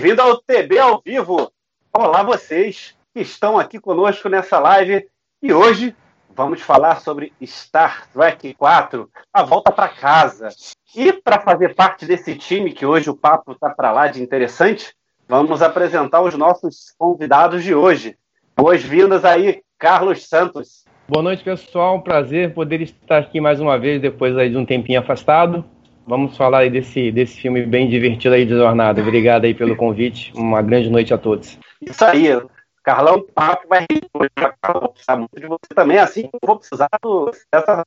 Bem-vindo ao TB ao vivo. Olá vocês que estão aqui conosco nessa live e hoje vamos falar sobre Star Trek 4, a volta para casa. E para fazer parte desse time que hoje o papo tá para lá de interessante, vamos apresentar os nossos convidados de hoje. Boas-vindas aí, Carlos Santos. Boa noite, pessoal. Um prazer poder estar aqui mais uma vez depois aí de um tempinho afastado. Vamos falar aí desse, desse filme bem divertido aí de jornada. Obrigado aí pelo convite. Uma grande noite a todos. Isso aí. Carlão, papo vai precisar muito de você também, assim eu vou precisar do, dessa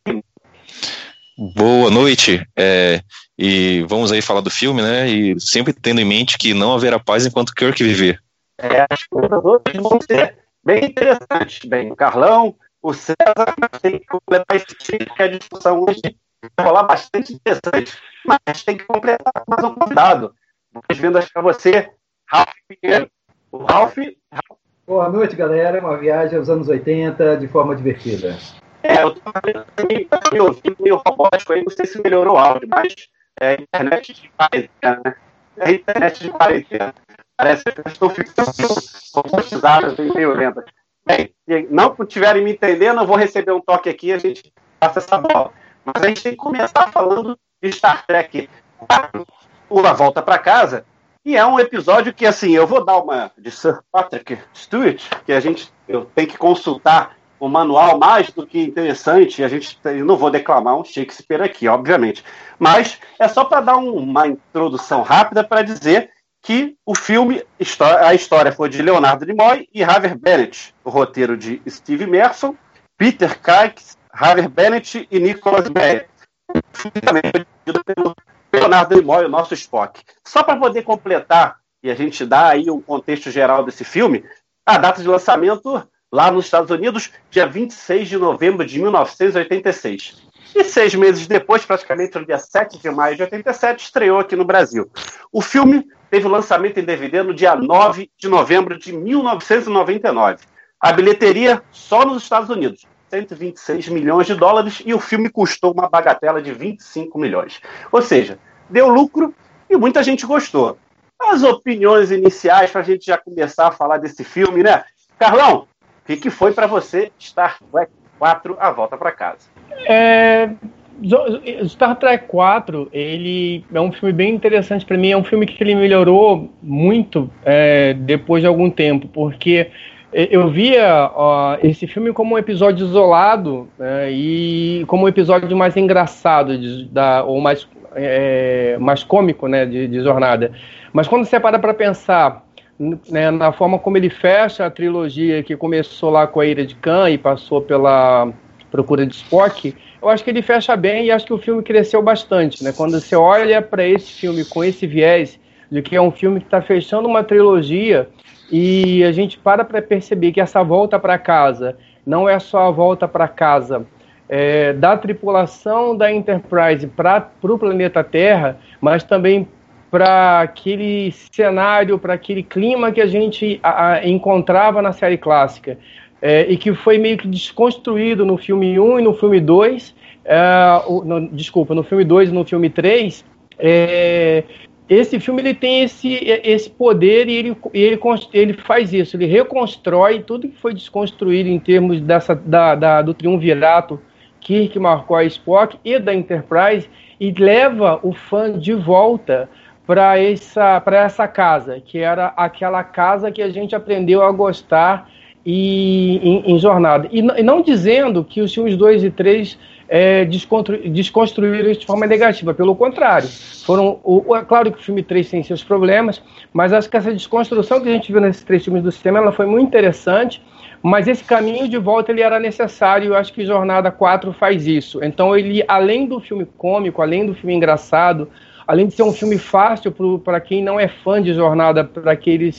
Boa noite. É, e vamos aí falar do filme, né? E sempre tendo em mente que não haverá paz enquanto Kirk viver. É, as coisas hoje vão ser bem interessantes. Bem, o Carlão, o César tem que completar esse tipo que a discussão hoje vai rolar bastante interessante mas tem que completar com mais um convidado. Boas-vindas para você, Ralf Pinheiro. O Ralf. Boa noite, galera. Uma viagem aos anos 80 de forma divertida. É, eu estou me ouvindo meio robótico aí, não sei se melhorou o áudio, mas é internet de quarentena, né? É internet de quarentena. Parece que eu estou ficando robotizado, meio lenta. Bem, não tiverem me entendendo, eu vou receber um toque aqui e a gente passa essa bola. Mas a gente tem que começar falando Star Trek Uma Volta para Casa. E é um episódio que, assim, eu vou dar uma de Sir Patrick Stewart, que a gente eu tenho que consultar o manual mais do que interessante. A gente não vou declamar um Shakespeare aqui, obviamente. Mas é só para dar um, uma introdução rápida para dizer que o filme, a história foi de Leonardo Nimoy e Javier Bennett, o roteiro de Steve Merson, Peter Kikes, Javier Bennett e Nicholas Meyer pelo Leonardo Nimoy, o nosso Spock. Só para poder completar e a gente dar aí um contexto geral desse filme, a data de lançamento lá nos Estados Unidos, dia 26 de novembro de 1986. E seis meses depois, praticamente no dia 7 de maio de 87, estreou aqui no Brasil. O filme teve lançamento em DVD no dia 9 de novembro de 1999. A bilheteria só nos Estados Unidos 126 milhões de dólares e o filme custou uma bagatela de 25 milhões. Ou seja, deu lucro e muita gente gostou. As opiniões iniciais para a gente já começar a falar desse filme, né? Carlão, o que, foi para você Star Trek 4 A Volta para Casa? É, Star Trek 4, ele é um filme bem interessante para mim. É um filme que ele melhorou muito é, depois de algum tempo, porque eu via ó, esse filme como um episódio isolado né, e como um episódio mais engraçado de, da, ou mais, é, mais cômico né, de, de, jornada. Mas quando você para para pensar né, na forma como ele fecha a trilogia que começou lá com a Ira de Khan e passou pela Procura de Spock, eu acho que ele fecha bem e acho que o filme cresceu bastante. Né? Quando você olha para esse filme com esse viés de que é um filme que está fechando uma trilogia e a gente para para perceber que essa volta para casa não é só a volta para casa é, da tripulação da Enterprise para o planeta Terra, mas também para aquele cenário, para aquele clima que a gente a, a, encontrava na série clássica. É, e que foi meio que desconstruído no filme 1 e no filme 2, é, no, desculpa, no filme 2 e no filme 3, é, esse filme ele tem esse, esse poder e ele, ele, ele faz isso, ele reconstrói tudo que foi desconstruído em termos dessa, da, da, do triunvirato Kirk, McCoy, Spock e da Enterprise e leva o fã de volta para essa, essa casa, que era aquela casa que a gente aprendeu a gostar e, em, em Jornada. E, e não dizendo que os filmes 2 e 3 é, desconstru, desconstruíram isso de forma negativa. Pelo contrário, foram. O, é claro que o filme 3 tem seus problemas, mas acho que essa desconstrução que a gente viu nesses três filmes do sistema ela foi muito interessante, mas esse caminho de volta ele era necessário, eu acho que Jornada 4 faz isso. Então ele, além do filme cômico, além do filme engraçado, além de ser um filme fácil para quem não é fã de Jornada, para que,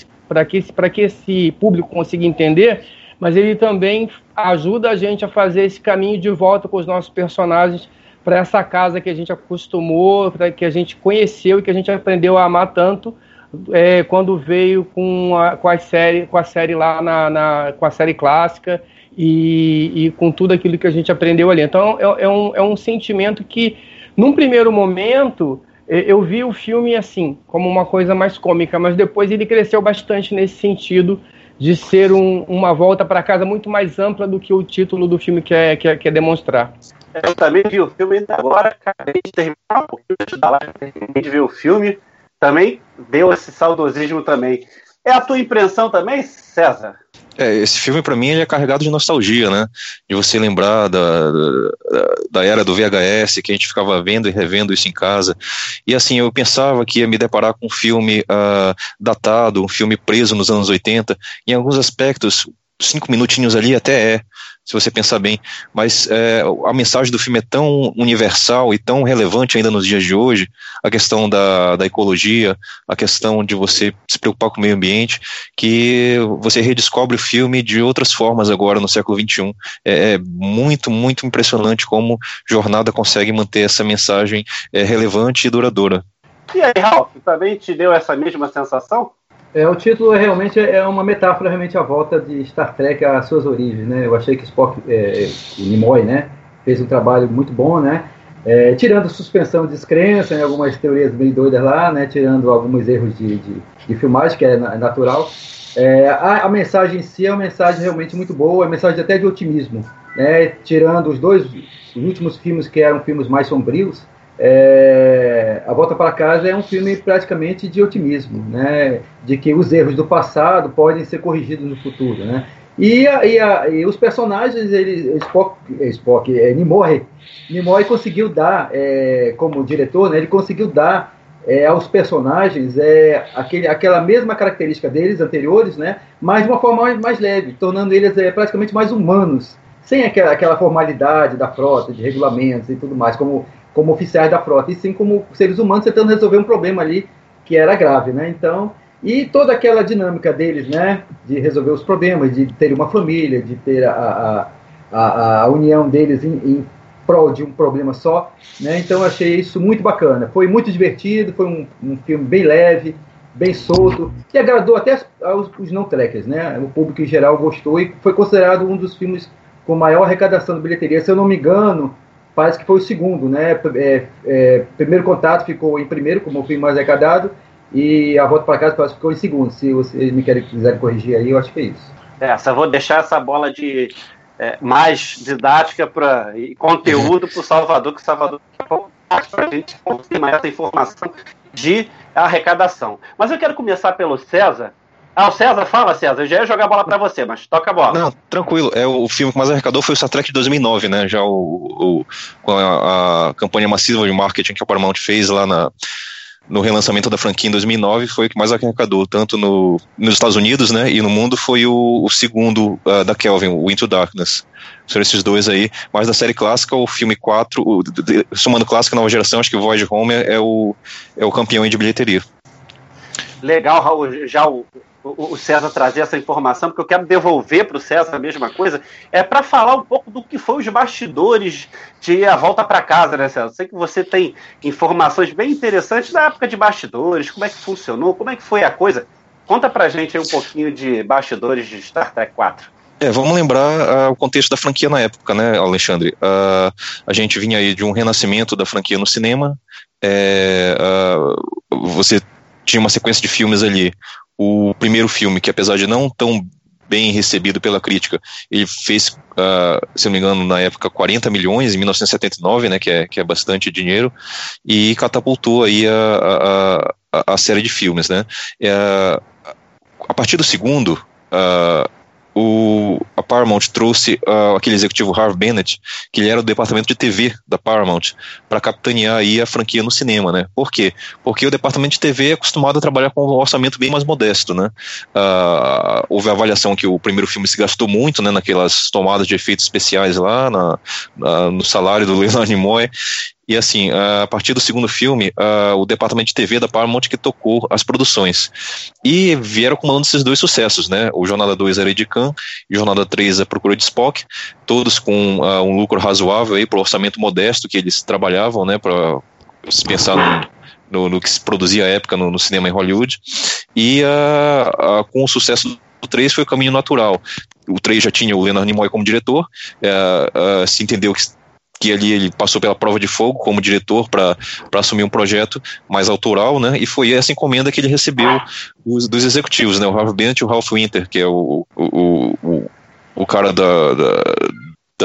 que, que esse público consiga entender, mas ele também ajuda a gente a fazer esse caminho de volta com os nossos personagens para essa casa que a gente acostumou, que a gente conheceu e que a gente aprendeu a amar tanto é, quando veio com a, com a série com a série lá na, na com a série clássica e, e, com tudo aquilo que a gente aprendeu ali. Então é, é, um, é um sentimento que, num primeiro momento, eu vi o filme assim, como uma coisa mais cômica, mas depois ele cresceu bastante nesse sentido de ser um, uma volta para casa muito mais ampla do que o título do filme quer, quer, quer demonstrar. Eu também vi o filme ainda agora, acabei de terminar um pouquinho terminei de ver o filme, também deu esse saudosismo também. É a tua impressão também, César? É, esse filme para mim ele é carregado de nostalgia, né? De você lembrar da, da, da, era do VHS, que a gente ficava vendo e revendo isso em casa. E assim, eu pensava que ia me deparar com um filme uh, datado, um filme preso nos anos 80. Em alguns aspectos, cinco minutinhos ali até é, se você pensar bem, mas é, a mensagem do filme é tão universal e tão relevante ainda nos dias de hoje, a questão da, da ecologia, a questão de você se preocupar com o meio ambiente, que você redescobre o filme de outras formas agora no século XXI. É, é muito, muito impressionante como Jornada consegue manter essa mensagem é, relevante e duradoura. E aí, Ralph, também te deu essa mesma sensação? É, o título é realmente é uma metáfora realmente à volta de Star Trek às suas origens, né? Eu achei que Spock, é, Nimoy, né, fez um trabalho muito bom, né? É, tirando suspensão de descrença em algumas teorias meio doidas lá, né? Tirando alguns erros de, de, de filmagem, que é natural. É, a, a, mensagem em si é uma mensagem realmente muito boa, é uma mensagem até de otimismo, né? Tirando os dois os últimos filmes que eram filmes mais sombrios, é, a Volta para Casa é um filme praticamente de otimismo, né? De que os erros do passado podem ser corrigidos no futuro, né? E, a, e, a, e os personagens, ele, Spock, Spock é, Nimoy, Nimoy conseguiu dar, é, como diretor, né, ele conseguiu dar é, aos personagens é, aquele, aquela mesma característica deles anteriores, né, mas de uma forma mais, mais leve, tornando eles é, praticamente mais humanos, sem aquela, aquela formalidade da frota, de regulamentos e tudo mais, como como oficiais da frota, e sim como seres humanos tentando resolver um problema ali que era grave, né? Então, e toda aquela dinâmica deles, né, de resolver os problemas, de ter uma família, de ter a, a, a, a união deles em, em prol de um problema só, né? Então, achei isso muito bacana. Foi muito divertido, foi um, um filme bem leve, bem solto, que agradou até aos, os não-trekkers, né? O público em geral gostou e foi considerado um dos filmes com maior arrecadação de bilheteria. Se eu não me engano, parece que foi o segundo, né? É, é, primeiro contato ficou em primeiro, como o filme mais arrecadado, e a volta para casa parece que ficou em segundo. Se vocês me querem, quiserem corrigir aí, eu acho que é isso. É, só vou deixar essa bola de é, mais didática pra, e conteúdo para o Salvador, que o Salvador para a gente confirmar essa informação de arrecadação. Mas eu quero começar pelo César, ah, o César, fala, César. Eu já ia jogar a bola pra você, mas toca a bola. Não, tranquilo. É, o filme que mais arrecadou foi o Star Trek de 2009, né? Já o, o a, a, campanha massiva de marketing que a Paramount fez lá na, no relançamento da franquia em 2009 foi o que mais arrecadou, tanto no, nos Estados Unidos, né? E no mundo foi o, o segundo uh, da Kelvin, o Into Darkness. São esses dois aí. Mas da série clássica, o filme 4, o, de, somando clássica nova geração, acho que o Voyage Home é, é, o, é o campeão de bilheteria. Legal, Raul. Já o, o César trazer essa informação, porque eu quero devolver para o César a mesma coisa, é para falar um pouco do que foi os bastidores de A Volta para Casa, né, César? Sei que você tem informações bem interessantes da época de bastidores, como é que funcionou, como é que foi a coisa. Conta para gente um pouquinho de bastidores de Star Trek 4. É, vamos lembrar uh, o contexto da franquia na época, né, Alexandre? Uh, a gente vinha aí de um renascimento da franquia no cinema. É, uh, você tinha uma sequência de filmes ali o primeiro filme, que apesar de não tão bem recebido pela crítica, ele fez, uh, se não me engano, na época 40 milhões em 1979, né, que é, que é bastante dinheiro, e catapultou aí a, a, a série de filmes, né. É, a partir do segundo, uh, o, a Paramount trouxe uh, aquele executivo Harv Bennett, que ele era do departamento de TV da Paramount, para capitanear aí a franquia no cinema, né? Por quê? Porque o departamento de TV é acostumado a trabalhar com um orçamento bem mais modesto, né? Uh, houve a avaliação que o primeiro filme se gastou muito, né, naquelas tomadas de efeitos especiais lá, na, na no salário do Leonard Nimoy, e assim, a partir do segundo filme, uh, o departamento de TV da Paramount que tocou as produções. E vieram acumulando esses dois sucessos, né? O Jornada 2 era de Khan e Jornada 3 a Procura de Spock, todos com uh, um lucro razoável aí, para o orçamento modesto que eles trabalhavam, né? Para se pensar no, no, no, que se produzia à época no, no cinema em Hollywood. E uh, com o sucesso do 3 foi o caminho natural. O 3 já tinha o Leonard Nimoy como diretor, eh, se entendeu que que ali ele passou pela prova de fogo como diretor para assumir um projeto mais autoral, né? E foi essa encomenda que ele recebeu dos, dos executivos, né? O Ralph Bennett e o Ralph Winter, que é o, o, o, o cara da, da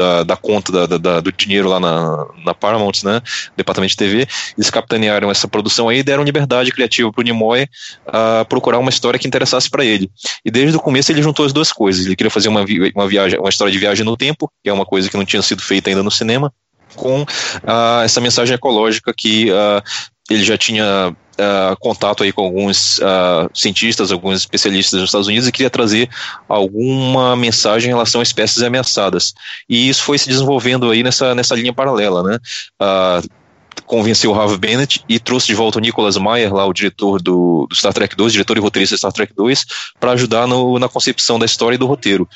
da, da, conta da, da, do dinheiro lá na, na Paramount, né, departamento de TV, eles capitanearam essa produção aí e deram liberdade criativa para o Nimoy uh, procurar uma história que interessasse para ele. E desde o começo ele juntou as duas coisas. Ele queria fazer uma, uma viagem, uma história de viagem no tempo, que é uma coisa que não tinha sido feita ainda no cinema, com uh, essa mensagem ecológica que uh, ele já tinha uh, contato aí com alguns cientistas, alguns especialistas nos Estados Unidos e queria trazer alguma mensagem em relação a espécies ameaçadas. E isso foi se desenvolvendo aí nessa, nessa linha paralela, né? convenceu o Harvey Bennett e trouxe de volta o Nicholas Meyer, lá o diretor do, do Star Trek 2, diretor e roteirista do Star Trek 2, para ajudar no, na concepção da história e do roteiro.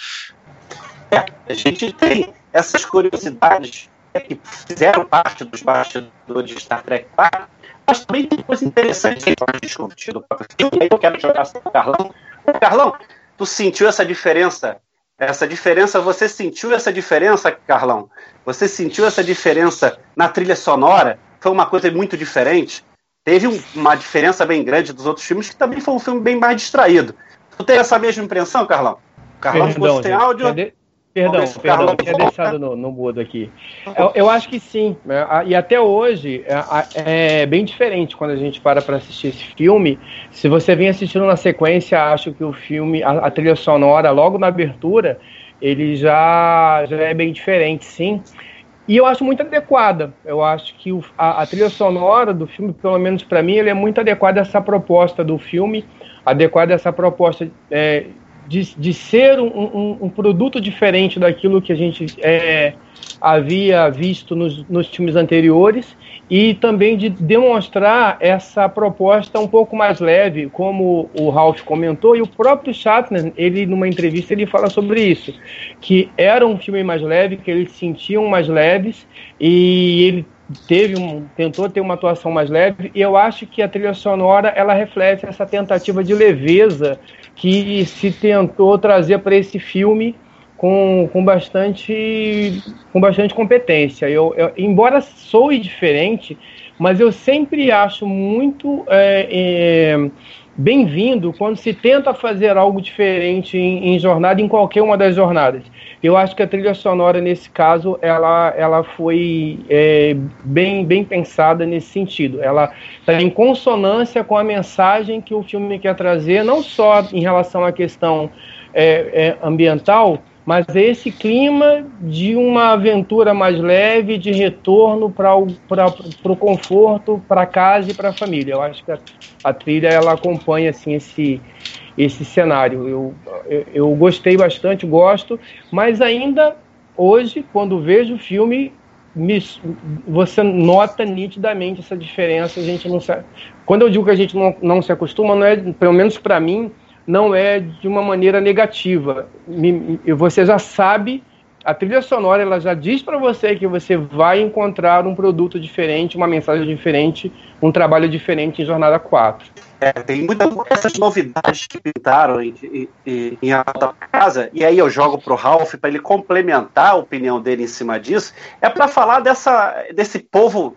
É, a gente tem essas curiosidades que fizeram parte dos bastidores de Star Trek 4, mas também tem coisa interessante aí para discutir do próprio filme. Aí eu quero jogar para o Carlão. Carlão, tu sentiu essa diferença? Essa diferença, você sentiu essa diferença, Carlão? Você sentiu essa diferença na trilha sonora? Foi uma coisa muito diferente? Teve um, uma diferença bem grande dos outros filmes, que também foi um filme bem mais distraído. Tu tem essa mesma impressão, Carlão? Carlão, Perdão, tem áudio. Perdão, perdão, tinha deixado no, no mudo aqui. Eu, eu, acho que sim. Né? E até hoje é, é bem diferente quando a gente para para assistir esse filme. Se você vem assistindo na sequência, acho que o filme, a, a, trilha sonora, logo na abertura, ele já, já é bem diferente, sim. E eu acho muito adequada. Eu acho que o, a, a, trilha sonora do filme, pelo menos para mim, ele é muito adequada a essa proposta do filme, adequada a essa proposta é, de, de ser um, um, um, produto diferente daquilo que a gente é, havia visto nos, nos filmes anteriores e também de demonstrar essa proposta um pouco mais leve, como o Ralph comentou, e o próprio Shatner, ele numa entrevista ele fala sobre isso, que era um filme mais leve, que eles sentiam mais leves e ele teve um, tentou ter uma atuação mais leve e eu acho que a trilha sonora ela reflete essa tentativa de leveza que se tentou trazer para esse filme com, com, bastante, com bastante competência. Eu, eu, embora soe diferente, mas eu sempre acho muito é, é, bem-vindo quando se tenta fazer algo diferente em, em, jornada, em qualquer uma das jornadas. Eu acho que a trilha sonora, nesse caso, ela, ela foi é, bem, bem pensada nesse sentido. Ela está em consonância com a mensagem que o filme quer trazer, não só em relação à questão é, é, ambiental, mas esse clima de uma aventura mais leve, de retorno para o conforto, para casa e para a família. Eu acho que a, a, trilha ela acompanha assim esse esse cenário. Eu, eu, eu gostei bastante, gosto, mas ainda hoje, quando vejo o filme, me, você nota nitidamente essa diferença. A gente não sabe. Quando eu digo que a gente não, não se acostuma, não é, pelo menos para mim, não é de uma maneira negativa. Você já sabe, a trilha sonora ela já diz para você que você vai encontrar um produto diferente, uma mensagem diferente, um trabalho diferente em Jornada 4. É, tem muitas novidades que pintaram em, em, em Alta Casa, e aí eu jogo pro Ralph para ele complementar a opinião dele em cima disso, é para falar dessa, desse povo,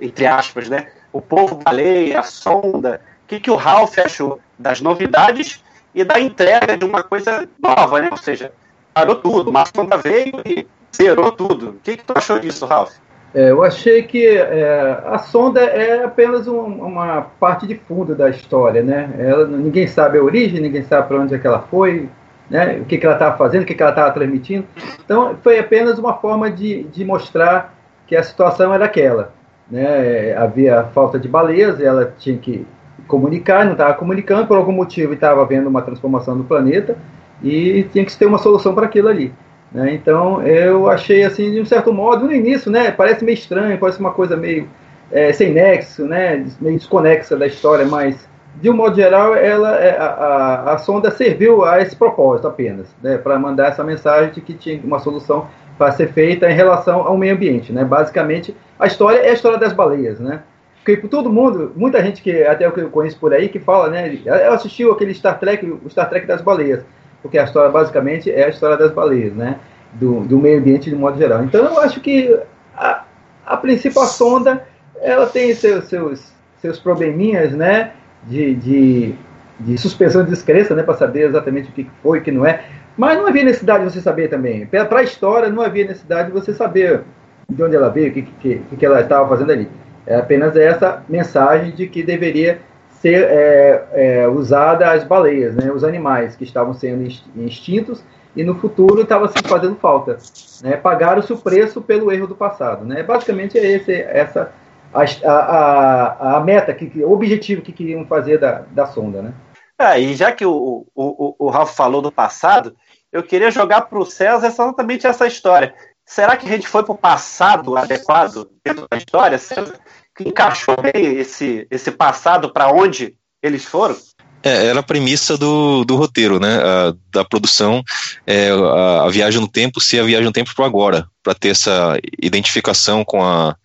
entre aspas, né? O povo baleia, a sonda, o que, que o Ralph achou das novidades e da entrega de uma coisa nova, né? Ou seja, parou tudo, uma sonda veio e zerou tudo. O que, que tu achou disso, Ralph? É, eu achei que é, a sonda é apenas um, uma parte de fundo da história, né? Ela, ninguém sabe a origem, ninguém sabe para onde é que ela foi, né, o que, que ela estava fazendo, o que, que ela estava transmitindo. Então, foi apenas uma forma de, de mostrar que a situação era aquela. Né, havia falta de baleias, ela tinha que comunicar, não estava comunicando, por algum motivo estava havendo uma transformação do planeta e tinha que ter uma solução para aquilo ali. Né? Então eu achei assim, de um certo modo, no início, né, parece meio estranho, parece uma coisa meio é, sem nexo, né, meio desconexa da história, mas de um modo geral, ela, é, a, a, a sonda serviu a esse propósito apenas, né, para mandar essa mensagem de que tinha uma solução para ser feita em relação ao meio ambiente. Né? Basicamente, a história é a história das baleias, né? Porque todo mundo, muita gente que até eu conheço por aí que fala, né? Eu assistiu aquele Star Trek, o Star Trek das baleias, porque a história basicamente é a história das baleias, né? Do, do meio ambiente de modo geral. Então eu acho que a, a princípio a sonda ela tem seus, seus, seus probleminhas, né? De, de, de suspensão de descrença, né? Para saber exatamente o que foi o que não é. Mas não havia necessidade de você saber também. Para a história, não havia necessidade de você saber de onde ela veio, o que, que, que ela estava fazendo ali. É apenas essa mensagem de que deveria ser é, é, usada as baleias, né, os animais que estavam sendo extintos e no futuro estava se fazendo falta. Né, Pagaram-se o preço pelo erro do passado. Né? Basicamente é esse, essa a, a, a meta, que, o objetivo que queriam fazer da, da sonda. Né? É, e já que o, o, o Ralph falou do passado, eu queria jogar para o César exatamente essa história. Será que a gente foi para o passado adequado dentro da história? César? Que encaixou bem esse, esse passado para onde eles foram? É, era a premissa do, do roteiro, né? A, da produção, é, a, a, viagem no tempo ser a viagem no tempo para agora, para ter essa identificação com a,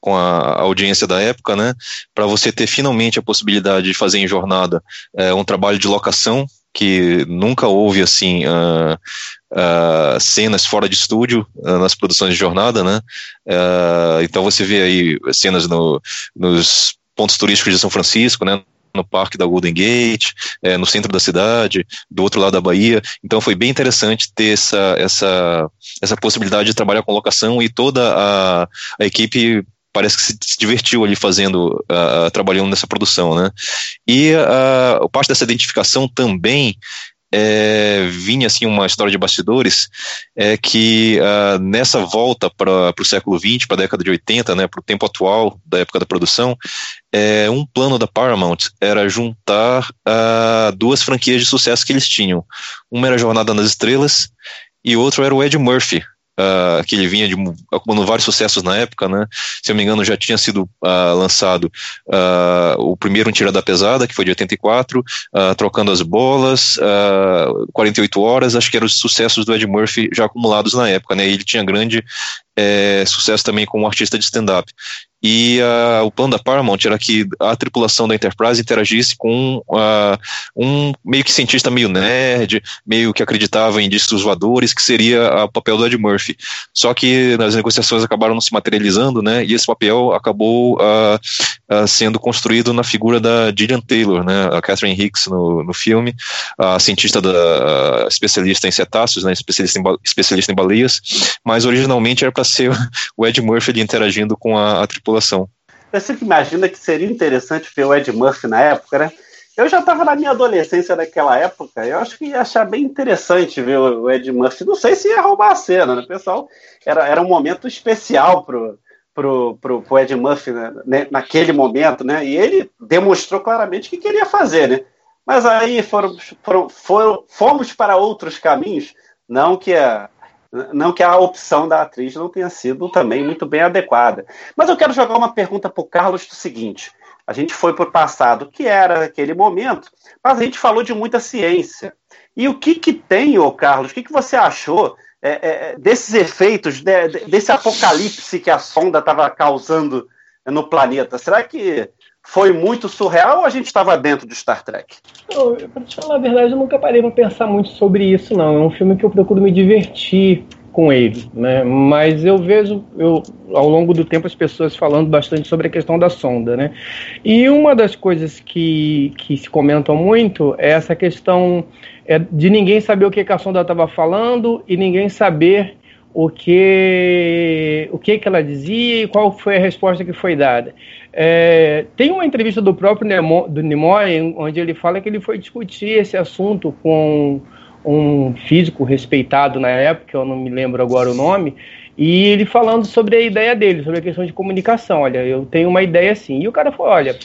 com a audiência da época, né? Para você ter finalmente a possibilidade de fazer em jornada é, um trabalho de locação que nunca houve assim uh, uh, cenas fora de estúdio uh, nas produções de jornada, né? então você vê aí cenas no, nos pontos turísticos de São Francisco, né? no parque da Golden Gate, é, no centro da cidade, do outro lado da Bahia. Então foi bem interessante ter essa, essa, essa possibilidade de trabalhar com locação e toda a, a equipe parece que se, divertiu ali fazendo, uh, trabalhando nessa produção, né? E uh, parte dessa identificação também é, vinha assim uma história de bastidores é que uh, nessa volta para o século XX, para a década de 80, né, para o tempo atual da época da produção, é, um plano da Paramount era juntar uh, duas franquias de sucesso que eles tinham. Uma era Jornada nas Estrelas e outro era o Ed Murphy, uh, que ele vinha de, acumulando vários sucessos na época, né? Se eu não me engano, já tinha sido uh, lançado uh, o primeiro Um Tira da Pesada, que foi de 84, Trocando as Bolas, 48 Horas, acho que eram os sucessos do Ed Murphy já acumulados na época, né? Ele tinha grande é, sucesso também como artista de stand-up. E uh, o plano da Paramount era que a tripulação da Enterprise interagisse com uh, um meio que cientista meio nerd, meio que acreditava em discos voadores, que seria o papel do Ed Murphy. Só que as negociações acabaram não se materializando, né? E esse papel acabou uh, sendo construído na figura da Gillian Taylor, né? A Catherine Hicks no, no filme, a cientista da especialista em cetáceos, né? Especialista em, especialista em baleias, mas originalmente era para ser o Ed Murphy interagindo com a, a tripulação. Você que imagina que seria interessante ver o Ed Murphy na época, né? Eu já estava na minha adolescência naquela época, eu acho que ia achar bem interessante ver o Ed Murphy. Não sei se ia roubar a cena, né? Pessoal, era, era um momento especial pro, pro, pro, pro Ed Murphy né? naquele momento, né? E ele demonstrou claramente o que queria fazer, né? Mas aí foram, foram, foram, fomos para outros caminhos, não que a, não que a opção da atriz não tenha sido também muito bem adequada. Mas eu quero jogar uma pergunta para o Carlos do seguinte: a gente foi para o passado, que era aquele momento, mas a gente falou de muita ciência. E o que, que tem, ô Carlos, o que, que você achou é, é, desses efeitos, de, desse apocalipse que a sonda estava causando no planeta? Será que foi muito surreal ou a gente estava dentro de Star Trek? Para te falar a verdade, eu nunca parei para pensar muito sobre isso, não. É um filme que eu procuro me divertir com ele, né? Mas eu vejo, eu, ao longo do tempo, as pessoas falando bastante sobre a questão da sonda, né? E uma das coisas que, que se comentam muito é essa questão é, de ninguém saber o que, que a sonda estava falando e ninguém saber o que o que, que ela dizia e qual foi a resposta que foi dada. É, tem uma entrevista do próprio Nemo, do Nimoy onde ele fala que ele foi discutir esse assunto com um físico respeitado na época, eu não me lembro agora o nome, e ele falando sobre a ideia dele, sobre a questão de comunicação. Olha, eu tenho uma ideia assim. E o cara falou: olha,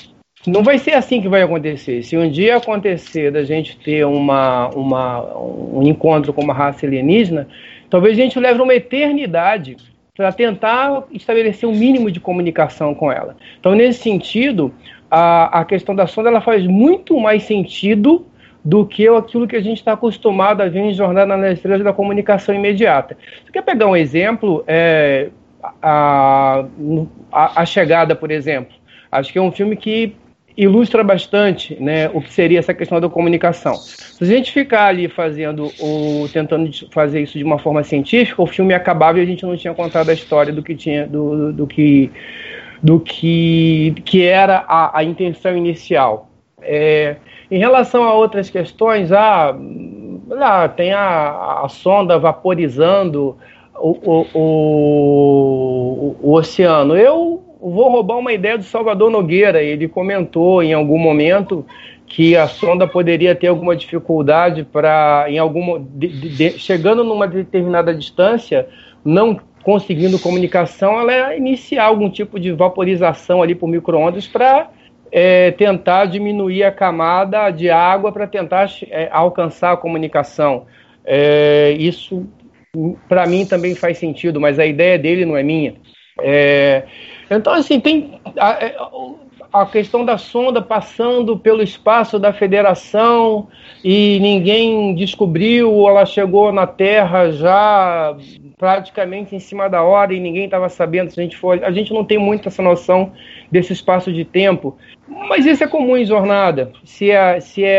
não vai ser assim que vai acontecer. Se um dia acontecer da gente ter uma, uma, um encontro com uma raça alienígena, talvez a gente leve uma eternidade para tentar estabelecer um mínimo de comunicação com ela. Então, nesse sentido, a, a questão da sonda ela faz muito mais sentido do que aquilo que a gente está acostumado a ver em Jornada nas Estrelas da comunicação imediata. Você quer pegar um exemplo? É, a, a, a Chegada, por exemplo. Acho que é um filme que ilustra bastante né, o que seria essa questão da comunicação. Se a gente ficar ali fazendo ou tentando fazer isso de uma forma científica, o filme acabava e a gente não tinha contado a história do que tinha do, do que do que, que era a, a intenção inicial. É, em relação a outras questões, ah, ah tem a, a sonda vaporizando o, o, o, o, oceano. Eu vou roubar uma ideia do Salvador Nogueira. Ele comentou em algum momento que a sonda poderia ter alguma dificuldade para, em alguma, de, de, chegando numa determinada distância, não conseguindo comunicação, ela iniciar algum tipo de vaporização ali por microondas para é, tentar diminuir a camada de água para tentar é, alcançar a comunicação. É, isso, para mim, também faz sentido, mas a ideia dele não é minha. É, então, assim, tem a, é, a, questão da sonda passando pelo espaço da federação e ninguém descobriu, ela chegou na Terra já praticamente em cima da hora e ninguém estava sabendo se a gente for. A gente não tem muito essa noção desse espaço de tempo, mas isso é comum em jornada. Se é, se é,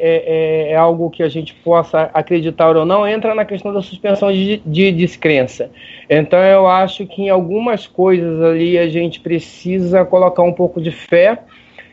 é, é, é algo que a gente possa acreditar ou não, entra na questão da suspensão de, de descrença. Então eu acho que em algumas coisas ali a gente precisa colocar um pouco de fé,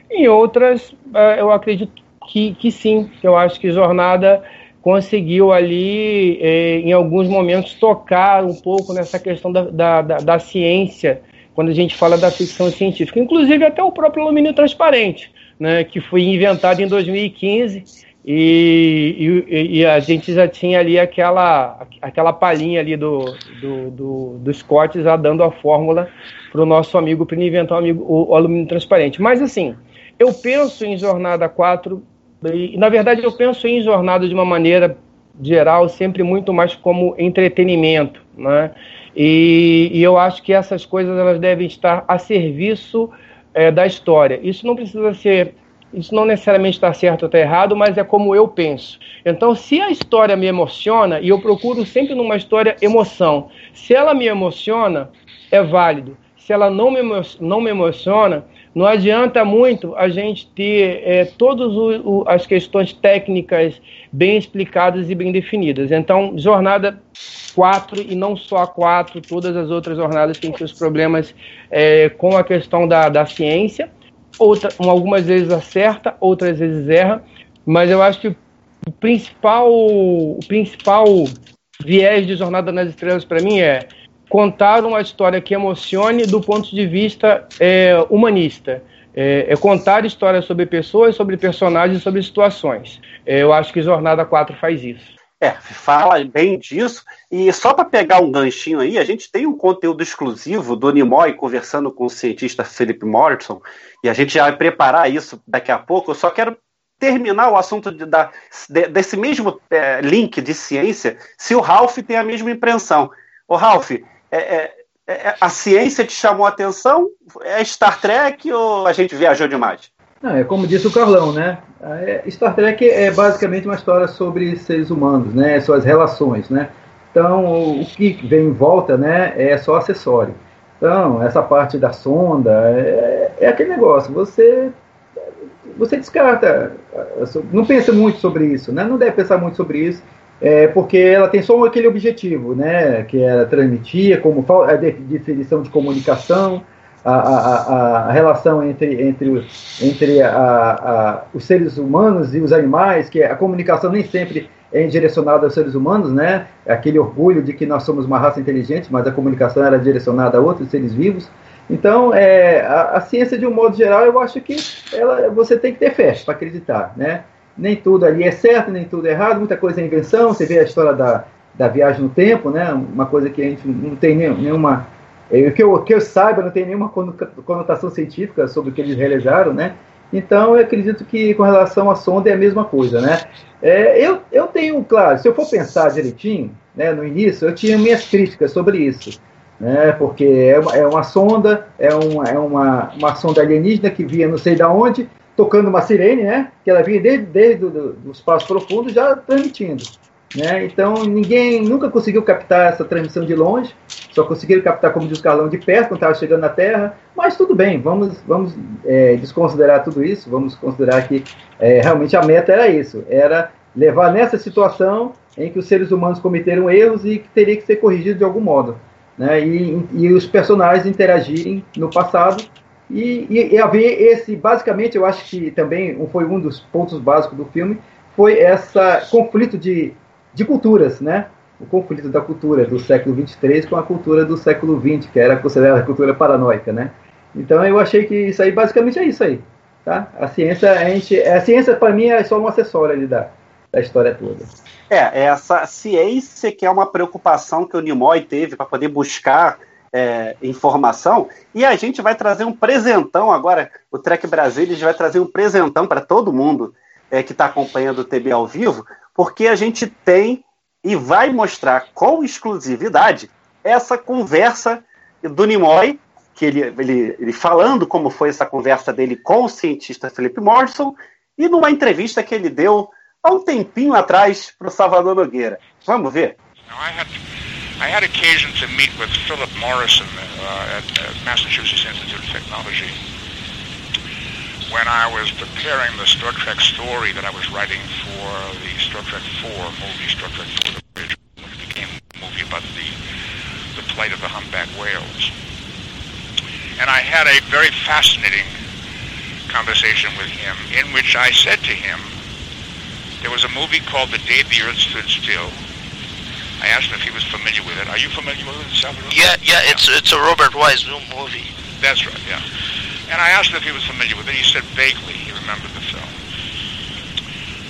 em outras eh, eu acredito que, que sim, eu acho que jornada conseguiu ali, eh, em alguns momentos, tocar um pouco nessa questão da, da, da, da, ciência, quando a gente fala da ficção científica. Inclusive até o próprio alumínio transparente, né, que foi inventado em 2015 e, e, e, a gente já tinha ali aquela, aquela palhinha ali do, do, do, do Scott já dando a fórmula para o nosso amigo, para inventar o, amigo, o, o alumínio transparente. Mas assim, eu penso em Jornada 4 e, na verdade, eu penso em jornada de uma maneira geral, sempre muito mais como entretenimento, né? E, e eu acho que essas coisas elas devem estar a serviço é, da história. Isso não precisa ser, isso não necessariamente está certo ou está errado, mas é como eu penso. Então, se a história me emociona, e eu procuro sempre numa história emoção, se ela me emociona, é válido. Se ela não me, não me emociona, não adianta muito a gente ter é, todas as questões técnicas bem explicadas e bem definidas. Então, jornada 4 e não só a 4, todas as outras jornadas têm seus problemas é, com a questão da, da ciência. Outra, algumas vezes acerta, outras vezes erra, mas eu acho que o principal, o principal viés de Jornada nas Estrelas para mim é contar uma história que emocione do ponto de vista é, humanista. É, é, contar histórias sobre pessoas, sobre personagens, sobre situações. É, eu acho que Jornada 4 faz isso. É, fala bem disso. E só para pegar um ganchinho aí, a gente tem um conteúdo exclusivo do Nimoy conversando com o cientista Philip Morrison, e a gente vai preparar isso daqui a pouco. Eu só quero terminar o assunto de, da, de, desse mesmo é, link de ciência, se o Ralph tem a mesma impressão. O Ralph, é, é, é, a ciência te chamou a atenção? É Star Trek ou a gente viajou demais? Não, é como disse o Carlão, né? É, Star Trek é basicamente uma história sobre seres humanos, né? Suas relações, né? Então, o que vem em volta, né, é só acessório. Então, essa parte da sonda é, é aquele negócio. Você você descarta, não pensa muito sobre isso, né? Não deve pensar muito sobre isso é, porque ela tem só aquele objetivo, né, que é transmitir, como a definição de comunicação, a, a, a relação entre, entre, entre a, a, os seres humanos e os animais, que a comunicação nem sempre é direcionada aos seres humanos, né, aquele orgulho de que nós somos uma raça inteligente, mas a comunicação era direcionada a outros seres vivos. Então, é, a, a ciência, de um modo geral, eu acho que ela, você tem que ter fé para acreditar, né? Nem tudo ali é certo, nem tudo é errado, muita coisa é invenção. Você vê a história da, da viagem no tempo, né? Uma coisa que a gente não tem nenhuma. É, que, eu, que eu saiba, não tem nenhuma conotação científica sobre o que eles realizaram, né? Então, eu acredito que com relação à sonda é a mesma coisa, né? É, eu, eu tenho, claro, se eu for pensar direitinho, né, no início, eu tinha minhas críticas sobre isso, né? Porque é uma, é uma sonda, é, uma, é uma, uma sonda alienígena que via não sei de onde, tocando uma sirene, né? Que ela vinha desde, desde do, espaço profundo já transmitindo. Né? Então ninguém nunca conseguiu captar essa transmissão de longe, só conseguiram captar, como diz o Carlão, de perto, quando estava chegando na Terra. Mas tudo bem, vamos, vamos é, desconsiderar tudo isso, vamos considerar que é, realmente a meta era isso, era levar nessa situação em que os seres humanos cometeram erros e que teria que ser corrigido de algum modo. Né? E, e os personagens interagirem no passado e, e, e, haver esse, basicamente, eu acho que também foi um dos pontos básicos do filme, foi esse conflito de, de culturas, né? O conflito da cultura do século 23 com a cultura do século 20, que era considerada cultura paranoica, né? Então eu achei que isso aí basicamente é isso aí, tá? A ciência, a gente, a ciência para mim é só um acessório ali da, da história toda. É, essa ciência que é uma preocupação que o Nimoy teve para poder buscar é, informação. E a gente vai trazer um presentão agora. O Trek Brasil vai trazer um presentão para todo mundo é, que está acompanhando o TB ao vivo, porque a gente tem e vai mostrar com exclusividade essa conversa do Nimoy, que ele, ele, ele falando como foi essa conversa dele com o cientista Felipe Morrison, e numa entrevista que ele deu há um tempinho atrás para o Salvador Nogueira. Vamos ver? I had occasion to meet with Philip Morrison uh, at, at Massachusetts Institute of Technology when I was preparing the Star Trek story that I was writing for the Star Trek 4 movie, Star Trek 4 The Bridge, which became a movie about the, the plight of the humpback whales. And I had a very fascinating conversation with him in which I said to him, there was a movie called The Day the Earth Stood Still, I asked him if he was familiar with it. Are you familiar with it, Salvador? Yeah, yeah, it's it's a Robert Wise movie. That's right, yeah. And I asked him if he was familiar with it. He said vaguely he remembered the film.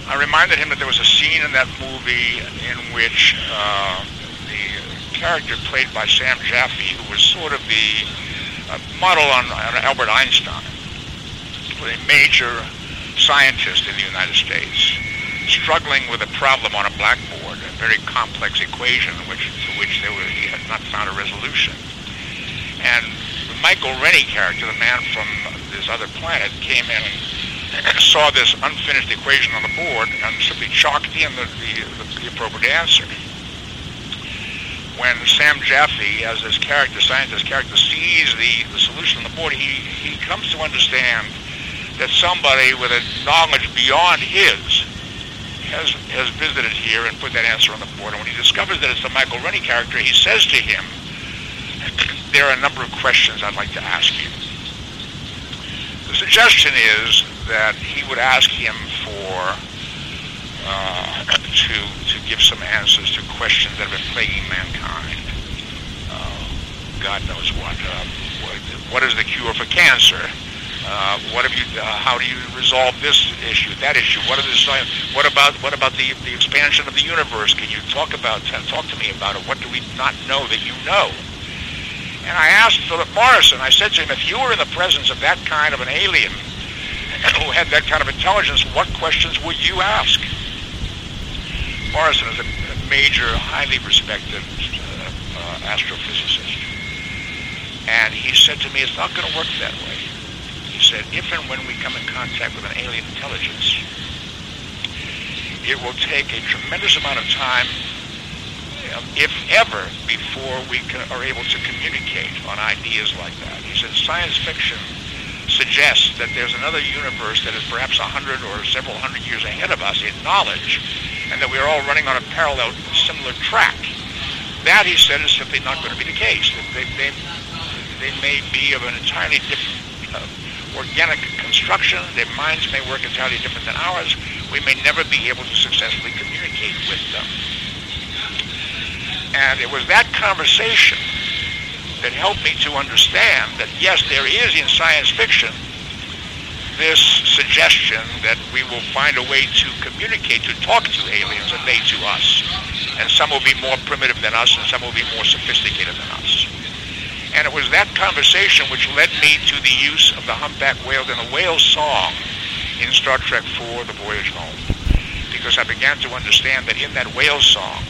I reminded him that there was a scene in that movie in which uh, the character played by Sam Jaffe, who was sort of the uh, model on, on Albert Einstein, was a major scientist in the United States, struggling with a problem on a blackboard a very complex equation which, to which there was, he had not found a resolution. And the Michael Rennie character, the man from this other planet, came in and saw this unfinished equation on the board and simply chalked in the, the, the appropriate answer. When Sam Jaffe, as this character, scientist character, sees the, the solution on the board, he, he comes to understand that somebody with a knowledge beyond his has, has visited here and put that answer on the board. And when he discovers that it's the Michael Rennie character, he says to him, there are a number of questions I'd like to ask you. The suggestion is that he would ask him for uh, to to give some answers to questions that have been plaguing mankind. Uh, God knows what. Uh, what. What is the cure for cancer? Uh, what have you? Uh, how do you resolve this issue, that issue? What are the What about what about the the expansion of the universe? Can you talk about talk to me about it? What do we not know that you know? And I asked Philip Morrison. I said to him, if you were in the presence of that kind of an alien who had that kind of intelligence, what questions would you ask? Morrison is a, a major, highly respected uh, uh, astrophysicist. And he said to me, it's not going to work that way said, if and when we come in contact with an alien intelligence, it will take a tremendous amount of time, if ever, before we can, are able to communicate on ideas like that. He said science fiction suggests that there's another universe that is perhaps a hundred or several hundred years ahead of us in knowledge, and that we are all running on a parallel, similar track. That, he said, is simply not going to be the case. They, they, they may be of an entirely different uh, organic construction. Their minds may work entirely different than ours. We may never be able to successfully communicate with them. And it was that conversation that helped me to understand that, yes, there is in science fiction this suggestion that we will find a way to communicate, to talk to aliens and they to us. And some will be more primitive than us and some will be more sophisticated than us. And it was that conversation which led me to the use of the humpback whale in a whale song in Star Trek IV, The Voyage Home. Because I began to understand that in that whale song,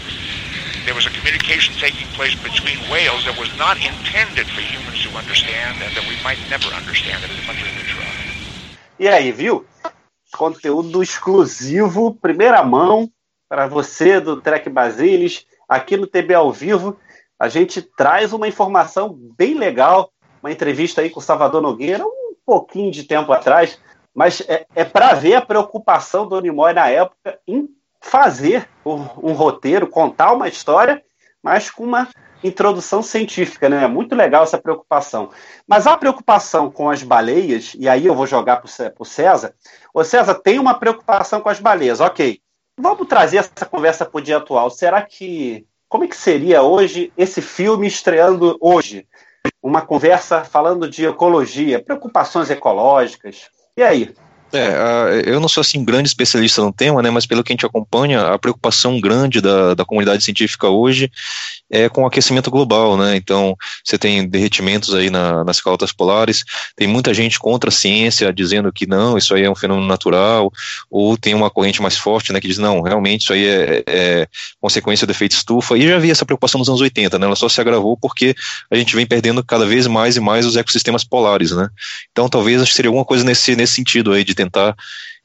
there was a communication taking place between whales that was not intended for humans to understand and that we might never understand it as much as we try. E aí, viu? Conteúdo exclusivo, primeira mão, para você do Trek Basilis, aqui no TB ao vivo. A gente traz uma informação bem legal, uma entrevista aí com o Salvador Nogueira, um pouquinho de tempo atrás, mas é, é para ver a preocupação do Nimoy na época em fazer um, um, roteiro, contar uma história, mas com uma introdução científica, né? Muito legal essa preocupação. Mas a preocupação com as baleias, e aí eu vou jogar para o César. O César tem uma preocupação com as baleias, ok. Vamos trazer essa conversa para o dia atual. Será que. Como é que seria hoje esse filme estreando hoje? Uma conversa falando de ecologia, preocupações ecológicas. E aí? É, eu não sou assim grande especialista no tema, né, mas pelo que a gente acompanha, a preocupação grande da, da comunidade científica hoje é com o aquecimento global, né? Então, você tem derretimentos aí na, nas calotas polares, tem muita gente contra a ciência dizendo que não, isso aí é um fenômeno natural, ou tem uma corrente mais forte, né, que diz não, realmente isso aí é, é consequência do efeito estufa. E já havia essa preocupação nos anos 80, né? Ela só se agravou porque a gente vem perdendo cada vez mais e mais os ecossistemas polares, né? Então, talvez acho que seria alguma coisa nesse nesse sentido aí de tentar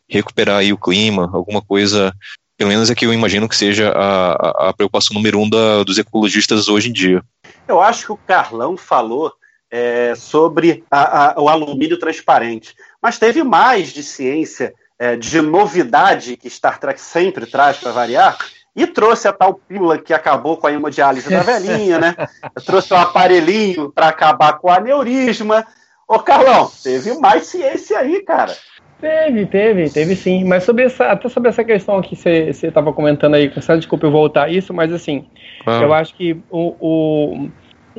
recuperar aí o clima, alguma coisa, pelo menos é que eu imagino que seja a, a preocupação número um da, dos ecologistas hoje em dia. Eu acho que o Carlão falou é, sobre a, a, o alumínio transparente, mas teve mais de ciência, é, de novidade que Star Trek sempre traz para variar, e trouxe a tal pílula que acabou com a hemodiálise da velhinha, né? trouxe um aparelhinho para acabar com o aneurisma. Ô, Carlão, teve mais ciência aí, cara. Teve, teve, teve sim. Mas sobre essa, até sobre essa questão que você estava comentando aí, desculpa eu voltar a isso, mas assim, ah. eu acho que o, o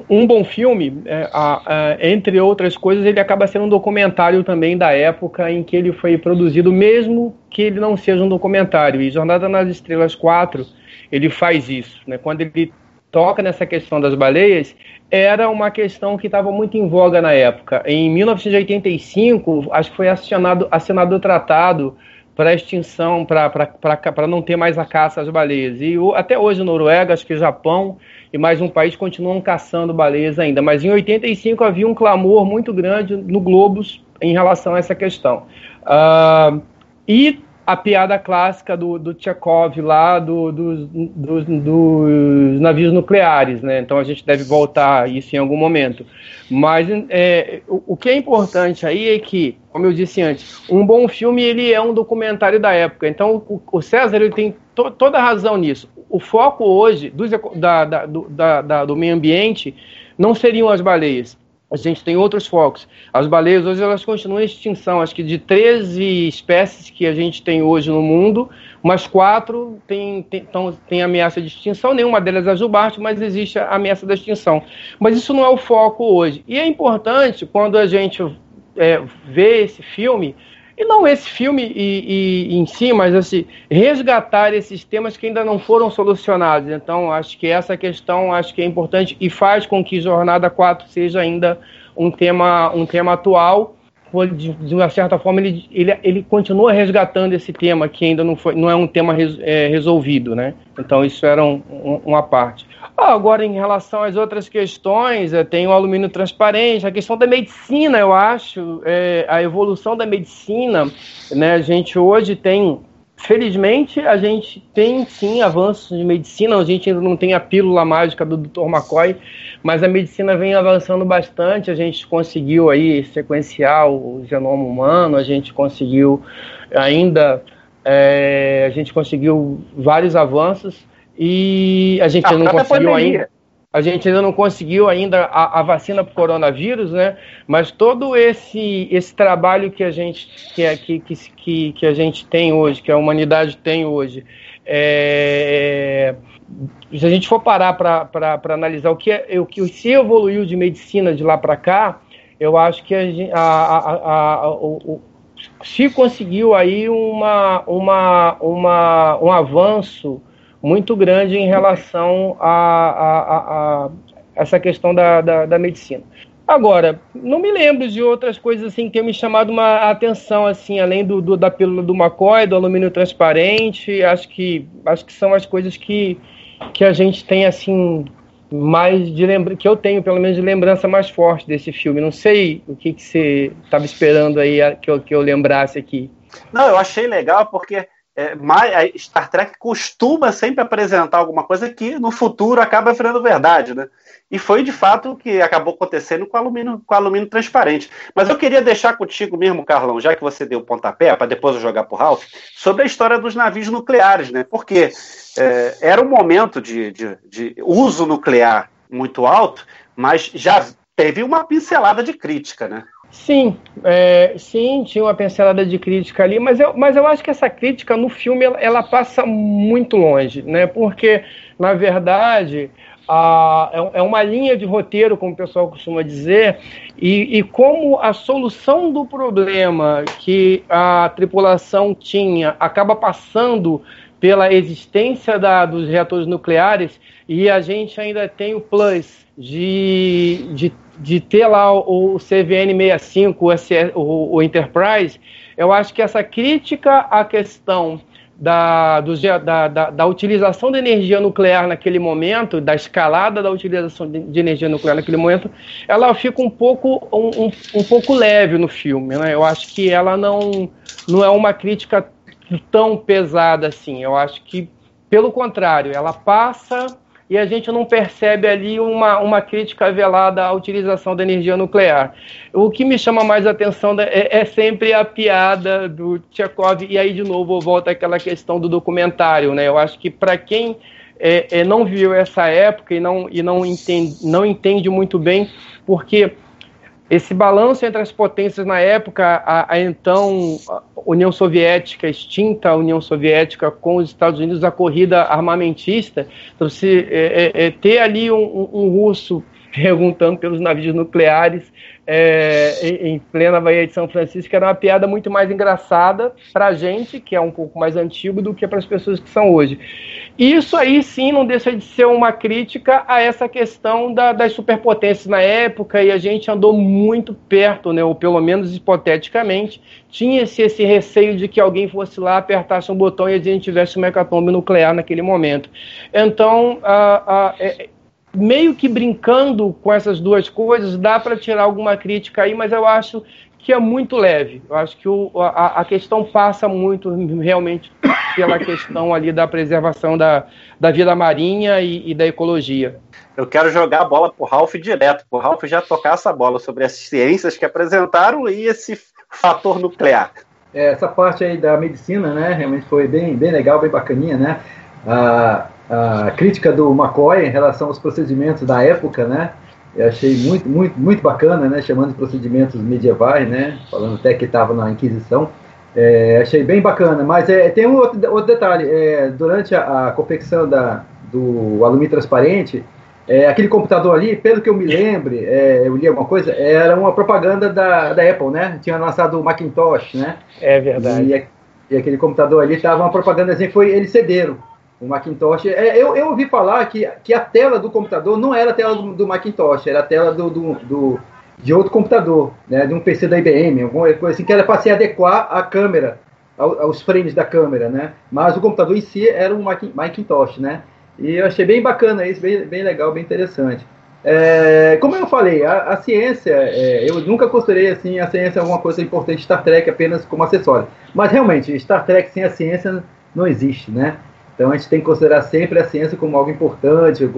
um bom filme, é, a, a, entre outras coisas, ele acaba sendo um documentário também da época em que ele foi produzido, mesmo que ele não seja um documentário. E Jornada nas Estrelas 4, ele faz isso. Né? Quando ele toca nessa questão das baleias, era uma questão que estava muito em voga na época. Em 1985, acho que foi assinado, assinado o tratado para extinção, para não ter mais a caça às baleias. E o, até hoje, Noruega, acho que Japão e mais um país continuam caçando baleias ainda. Mas em 85 havia um clamor muito grande no Globos em relação a essa questão. Uh, e a piada clássica do, do Tchekov lá do, do, do, dos navios nucleares, né? Então a gente deve voltar a isso em algum momento. Mas é, o, o, que é importante aí é que, como eu disse antes, um bom filme ele é um documentário da época. Então o, o César ele tem to, toda a razão nisso. O foco hoje dos, da, da, do, da, do meio ambiente não seriam as baleias a gente tem outros focos. As baleias hoje elas continuam em extinção. Acho que de 13 espécies que a gente tem hoje no mundo, umas quatro têm tem, tem ameaça de extinção. Nenhuma delas é jubarte, mas existe a ameaça da extinção. Mas isso não é o foco hoje. E é importante quando a gente é, vê esse filme e não esse filme e, e, em si, mas assim, resgatar esses temas que ainda não foram solucionados. Então, acho que essa questão acho que é importante e faz com que Jornada 4 seja ainda um tema, um tema atual. De, de uma certa forma, ele, ele, ele continua resgatando esse tema que ainda não, foi, não é um tema res, é, resolvido. Né? Então, isso era um, um, uma parte. Ah, agora, em relação às outras questões, é, tem o alumínio transparente, a questão da medicina, eu acho, é, a evolução da medicina, né, a gente hoje tem, felizmente, a gente tem sim avanços de medicina, a gente ainda não tem a pílula mágica do Dr. McCoy, mas a medicina vem avançando bastante, a gente conseguiu aí sequenciar o genoma humano, a gente conseguiu ainda, é, a gente conseguiu vários avanços, e a gente a não conseguiu pandemia. ainda. A gente ainda não conseguiu ainda a, a vacina para o coronavírus, né? Mas todo esse, esse trabalho que a gente que, é, que, que, que a gente tem hoje, que a humanidade tem hoje, é, se a gente for parar para analisar o que, é, o que se evoluiu de medicina de lá para cá, eu acho que a, a, a o, se conseguiu aí uma, uma, uma, um avanço muito grande em relação a, a, a, a essa questão da, da, da, medicina. Agora, não me lembro de outras coisas assim que tenham me chamado uma atenção, assim, além do, do da pílula do McCoy, do alumínio transparente, acho que, acho que são as coisas que, que a gente tem, assim, mais de lembra que eu tenho pelo menos de lembrança mais forte desse filme. Não sei o que, que você estava esperando aí que eu, que eu lembrasse aqui. Não, eu achei legal porque é, mais, Star Trek costuma sempre apresentar alguma coisa que no futuro acaba virando verdade, né? E foi de fato o que acabou acontecendo com alumínio, com alumínio transparente. Mas eu queria deixar contigo mesmo, Carlão, já que você deu o pontapé, para depois eu jogar para o Ralph, sobre a história dos navios nucleares, né? Porque é, era um momento de, de, de uso nuclear muito alto, mas já teve uma pincelada de crítica, né? Sim, é, sim, tinha uma pincelada de crítica ali, mas eu, mas eu acho que essa crítica no filme ela, ela passa muito longe, né? Porque, na verdade, a, é, é uma linha de roteiro, como o pessoal costuma dizer, e, e, como a solução do problema que a tripulação tinha acaba passando pela existência da, dos reatores nucleares, e a gente ainda tem o plus de, de, de ter lá o, o CVN-65, o, Enterprise, eu acho que essa crítica à questão da, do, da, da, da, utilização da energia nuclear naquele momento, da escalada da utilização de, de energia nuclear naquele momento, ela fica um pouco, um, um, um, pouco leve no filme. Né? Eu acho que ela não, não é uma crítica tão pesada assim. Eu acho que, pelo contrário, ela passa e a gente não percebe ali uma, uma crítica velada à utilização da energia nuclear. O que me chama mais atenção é, é sempre a piada do Tchekov, e aí de novo volta aquela questão do documentário. Né? Eu acho que para quem é, é, não viu essa época e não, e não, entende, não entende muito bem, porque esse balanço entre as potências na época, a, a então União Soviética, extinta a União Soviética com os Estados Unidos, a corrida armamentista, então, se, é, é, é ter ali um, um russo perguntando pelos navios nucleares é, em, plena Baía de São Francisco, era uma piada muito mais engraçada para a gente, que é um pouco mais antigo, do que para as pessoas que são hoje. Isso aí sim não deixa de ser uma crítica a essa questão da, das superpotências na época, e a gente andou muito perto, né, ou pelo menos hipoteticamente, tinha-se esse receio de que alguém fosse lá, apertasse um botão e a gente tivesse uma hecatombe nuclear naquele momento. Então, a, a, é, meio que brincando com essas duas coisas, dá para tirar alguma crítica aí, mas eu acho que é muito leve. Eu acho que o, a, a, questão passa muito realmente pela questão ali da preservação da, da vida marinha e, e da ecologia. Eu quero jogar a bola para o Ralph direto, para o Ralph já tocar essa bola sobre as ciências que apresentaram e esse fator nuclear. É, essa parte aí da medicina, né, realmente foi bem, bem legal, bem bacaninha, né? Ah, a crítica do McCoy em relação aos procedimentos da época, né? Eu achei muito, muito, muito bacana, né? Chamando de procedimentos medievais, né? Falando até que estava na Inquisição. É, achei bem bacana, mas é, tem um outro, outro detalhe. É, durante a, a, confecção da, do alumínio transparente, é, aquele computador ali, pelo que eu me lembre, é, eu li alguma coisa, era uma propaganda da, da Apple, né? Tinha lançado o Macintosh, né? É verdade. E, e aquele computador ali estava uma propaganda assim, foi eles cederam o Macintosh. É, eu, eu ouvi falar que, que a tela do computador não era a tela do, do Macintosh, era a tela do, do, do, de outro computador, né, de um PC da IBM, alguma coisa assim, que era para se adequar à câmera, aos frames da câmera, né? Mas o computador em si era um Macintosh, né? E eu achei bem bacana isso, bem, bem legal, bem interessante. É, como eu falei, a, a ciência, é, eu nunca considerei assim a ciência alguma coisa importante Star Trek apenas como acessório. Mas realmente, Star Trek sem a ciência não existe, né? Então a gente tem que considerar sempre a ciência como algo importante.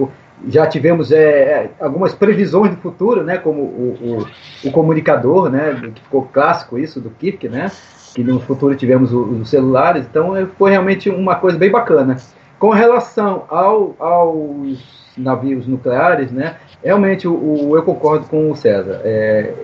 Já tivemos é, é algumas previsões do futuro, né, como o, o, o, comunicador, né, que ficou clássico isso do Kirk, né, que no futuro tivemos os celulares. Então é, foi realmente uma coisa bem bacana. Com relação ao, aos navios nucleares, né, realmente o, o eu concordo com o César. É,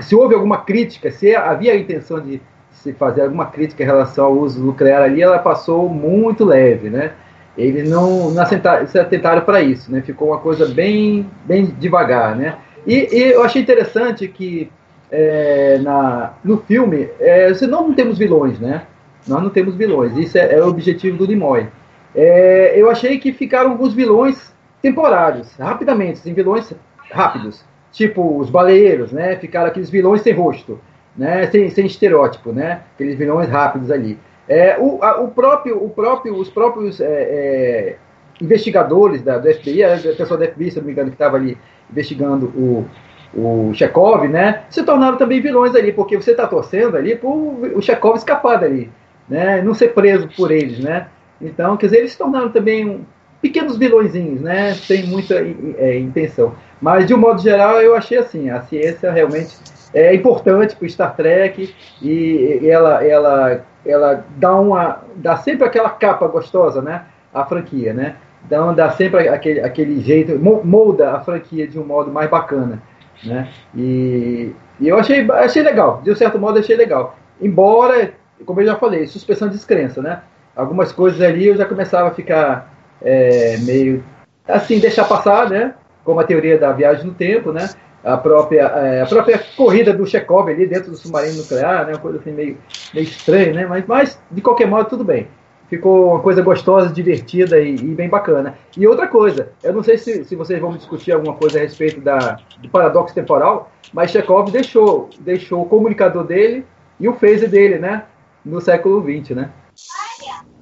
se houve alguma crítica, se havia a intenção de se fazer alguma crítica em relação ao uso nuclear ali, ela passou muito leve, né? Eles não, não se atentaram para isso, né? Ficou uma coisa bem, bem devagar, né? E, e, eu achei interessante que é, na, no filme, é, não temos vilões, né? Nós não temos vilões. Isso é, é o objetivo do Nimoy. É, eu achei que ficaram alguns vilões temporários, rapidamente, assim, vilões rápidos. Tipo os baleeiros, né? Ficaram aqueles vilões sem rosto, né? Sem, sem estereótipo, né? Aqueles vilões rápidos ali. É, o, a, o próprio, o próprio, os próprios é, é, investigadores da, do FBI, a pessoa da FBI, se não me engano, que estava ali investigando o, o Chekhov, né? Se tornaram também vilões ali, porque você está torcendo ali para o Chekhov escapar dali, né? Não ser preso por eles, né? Então, quer dizer, eles se tornaram também um, pequenos vilõezinhos, né? Sem muita é, intenção. Mas, de um modo geral, eu achei assim, a ciência realmente é importante para Star Trek e ela, ela, ela dá, uma, dá sempre aquela capa gostosa, né? A franquia, né? Então dá sempre aquele, aquele jeito, molda a franquia de um modo mais bacana. Né? E, e eu achei, achei legal, de um certo modo achei legal. Embora, como eu já falei, suspensão de descrença, né? Algumas coisas ali eu já começava a ficar é, meio assim, deixar passar, né? Como a teoria da viagem no tempo, né? A própria, é, a própria corrida do Chekhov ali dentro do submarino nuclear, né? Uma coisa assim meio, meio estranha, né? Mas, mas, de qualquer modo, tudo bem ficou uma coisa gostosa, divertida e, e, bem bacana. E outra coisa, eu não sei se, se vocês vão discutir alguma coisa a respeito da, do paradoxo temporal, mas Chekhov deixou, deixou o comunicador dele e o phaser dele, né? No século XX, né?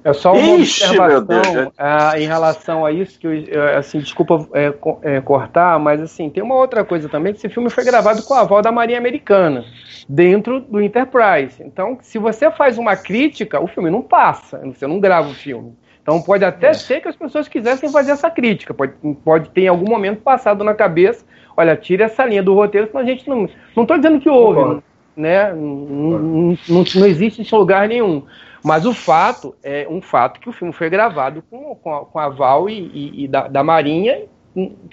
É só uma Ixi, observação uh, em relação a isso, que eu, assim, desculpa é, é, cortar, mas assim, tem uma outra coisa também, que esse filme foi gravado com a aval da Marinha Americana, dentro do Enterprise. Então, se você faz uma crítica, o filme não passa, você não grava o filme. Então pode até é. ser que as pessoas quisessem fazer essa crítica, pode, pode ter em algum momento passado na cabeça, olha, tira essa linha do roteiro, senão a gente não. Não estou dizendo que houve, né? Não, não, não, não existe em lugar nenhum. Mas o fato é um fato que o filme foi gravado com, com, a, com a Val e, e, e da, da, Marinha.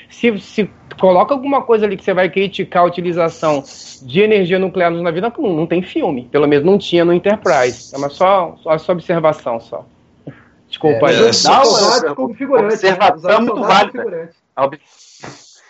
Se, se coloca alguma coisa ali que você vai criticar a utilização de energia nuclear nos navios, não, não tem filme. Pelo menos não tinha no Enterprise. É uma só, só essa observação só. Desculpa é, aí. É, só, não, como figurante. Observação é muito válida.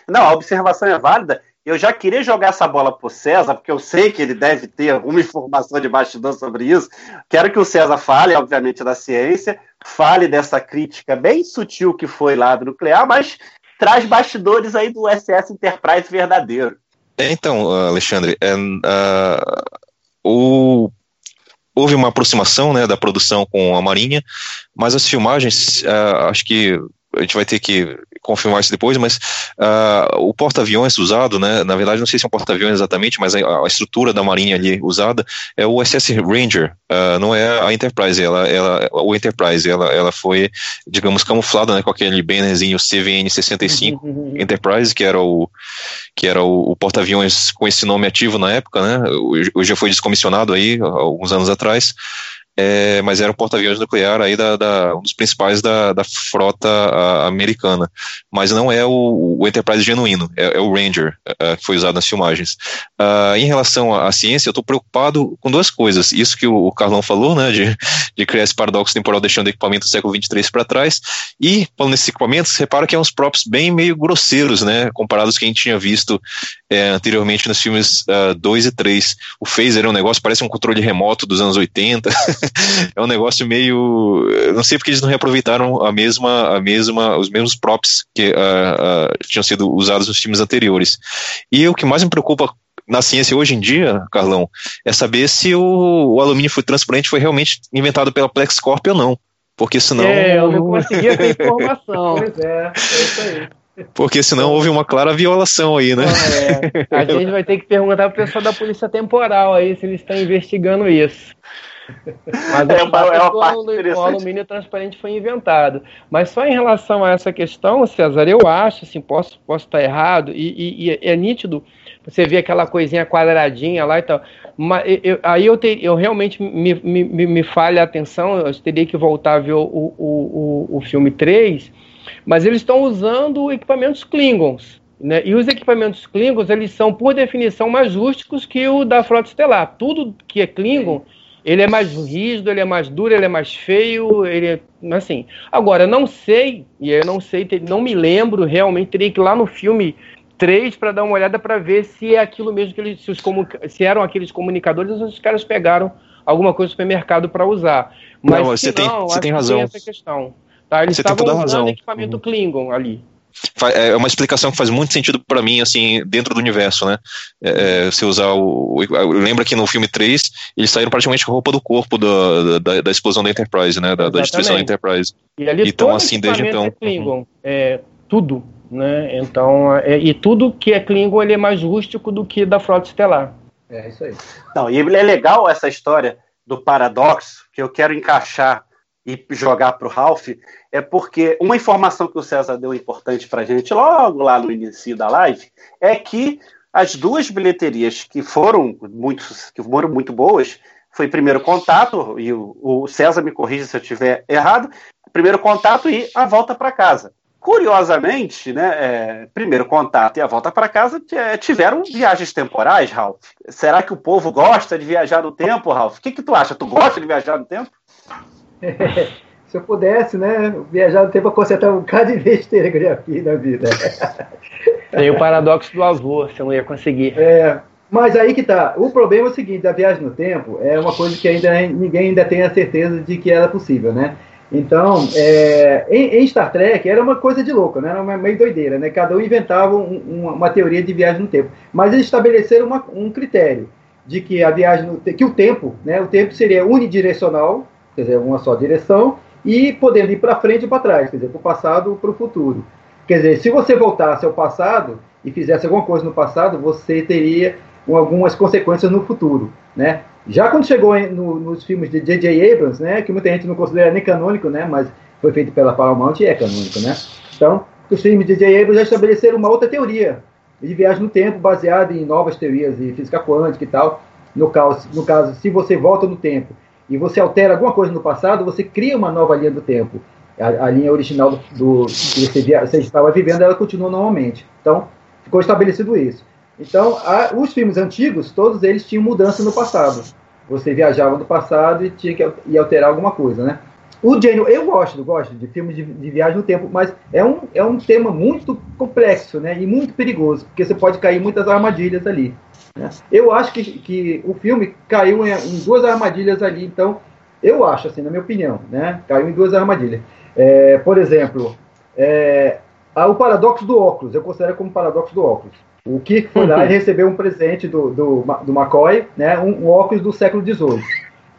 Não, a observação é válida eu já queria jogar essa bola para o César, porque eu sei que ele deve ter alguma informação de bastidor sobre isso. Quero que o César fale, obviamente, da ciência, fale dessa crítica bem sutil que foi lá do nuclear, mas traz bastidores aí do SS Enterprise verdadeiro. É, então, Alexandre, uh, o houve uma aproximação né, da produção com a Marinha, mas as filmagens, uh, acho que a gente vai ter que confirmar isso depois, mas uh, o porta-aviões usado, né, na verdade não sei se é um porta-aviões exatamente, mas a, a, estrutura da marinha ali usada é o SS Ranger, uh, não é a Enterprise, ela, ela, o Enterprise, ela, ela foi, digamos, camuflada, né, com aquele bannerzinho CVN-65 uhum. Enterprise, que era o que era o, o porta-aviões com esse nome ativo na época, né, hoje já foi descomissionado aí, alguns anos atrás, é, mas era um porta-aviões nuclear aí da, da, um dos principais da, da frota a, americana, mas não é o, o Enterprise genuíno, é, é o Ranger é, que foi usado nas filmagens. Uh, em relação à, ciência, eu estou preocupado com duas coisas, isso que o, Carlão falou, né, de, de criar esse paradoxo temporal deixando o equipamento do século 23 para trás, e falando nesses equipamentos, repara que é uns props bem meio grosseiros, né, comparados com que a gente tinha visto é, anteriormente nos filmes 2 uh, e 3. O phaser é um negócio, parece um controle remoto dos anos 80, é um negócio meio. Não sei porque eles não reaproveitaram a mesma, a mesma, os mesmos props que uh, uh, tinham sido usados nos filmes anteriores. E o que mais me preocupa na ciência hoje em dia, Carlão, é saber se o, o alumínio transparente foi realmente inventado pela PlexCorp ou não. Porque senão. É, eu não consegui essa informação. pois é, é isso aí. Porque senão houve uma clara violação aí, né? É, a gente vai ter que perguntar pro pessoal da Polícia Temporal aí se eles estão investigando isso. Mas é uma, é uma o, alumínio transparente foi inventado. Mas só em relação a essa questão, César, eu acho, assim, posso, posso estar errado, e, e, e é nítido, você vê aquela coisinha quadradinha lá e tal. Mas eu, aí eu, eu realmente me, me, me falha a atenção, eu teria que voltar a ver o, o, o, o filme 3, mas eles estão usando equipamentos Klingons. Né? E os equipamentos Klingons, eles são, por definição, mais rústicos que o da Frota Estelar. Tudo que é Klingon... Sim ele é mais rígido, ele é mais duro, ele é mais feio, ele é assim. Agora, não sei, e eu não sei, não me lembro realmente, teria que ir lá no filme três para dar uma olhada para ver se é aquilo mesmo que eles se, os se eram aqueles comunicadores ou os caras pegaram alguma coisa do supermercado para usar. Mas não, você tem, não, você tem razão. Tem essa questão. Tá? Eles você tem toda a razão. equipamento uhum. Klingon ali. É uma explicação que faz muito sentido para mim, assim, dentro do universo, né? É, é se usar o. Lembra que no filme 3, eles saíram praticamente com a roupa do corpo da, da, da explosão da Enterprise, né? Da, da, destruição da Enterprise. E ali então, assim, desde então. É Klingon, é, tudo, né? Então, é, e tudo que é Klingon ele é mais rústico do que da frota estelar. É isso aí. Não, e é legal essa história do paradoxo, que eu quero encaixar e jogar para o Ralph, é porque uma informação que o César deu importante para a gente logo lá no início da live é que as duas bilheterias que foram muito, que foram muito boas foi Primeiro Contato, e o, o César me corrija se eu estiver errado, Primeiro Contato e A Volta para Casa. Curiosamente, né, é, Primeiro Contato e A Volta para Casa é, tiveram viagens temporais, Ralph. Será que o povo gosta de viajar no tempo, Ralph? O que, que tu acha? Tu gosta de viajar no tempo? Se eu pudesse, né, viajar no tempo para consertar um bocado de besteira que eu já fiz na vida. Tem o paradoxo do avô, você não ia conseguir. É, mas aí que tá. O problema é o seguinte, a viagem no tempo é uma coisa que ainda ninguém ainda tem a certeza de que era possível, né? Então, é, em, em, Star Trek era uma coisa de louco, né? Era uma, meio doideira, né? Cada um inventava um, uma, uma, teoria de viagem no tempo. Mas eles estabeleceram uma, um critério de que a viagem no, que o tempo, né? O tempo seria unidirecional, quer dizer, uma só direção, e podendo ir para frente e para trás, quer dizer, para o passado para o futuro. Quer dizer, se você voltasse ao passado e fizesse alguma coisa no passado, você teria algumas consequências no futuro, né? Já quando chegou no, nos filmes de J.J. Abrams, né, que muita gente não considera nem canônico, né, mas foi feito pela Paramount e é canônico, né? Então, os filmes de J.J. Abrams já estabeleceram uma outra teoria de viagem no tempo baseada em novas teorias de física quântica e tal. No caso, no caso, se você volta no tempo e você altera alguma coisa no passado, você cria uma nova linha do tempo. A, a linha original do, do que você, via, você, estava vivendo, ela continua normalmente. Então, ficou estabelecido isso. Então, a, os filmes antigos, todos eles tinham mudança no passado. Você viajava no passado e tinha que ir alterar alguma coisa, né? O Gênio, eu gosto, gosto de filmes de, de, viagem no tempo, mas é um, é um tema muito complexo, né? E muito perigoso, porque você pode cair muitas armadilhas ali. Né? Eu acho que, que o filme caiu em, em, duas armadilhas ali, então eu acho, assim, na minha opinião, né? Caiu em duas armadilhas. É, por exemplo, é, o paradoxo do óculos, eu considero como paradoxo do óculos. O Kirk foi lá e recebeu um presente do, do, do McCoy, né? Um, um óculos do século XVIII.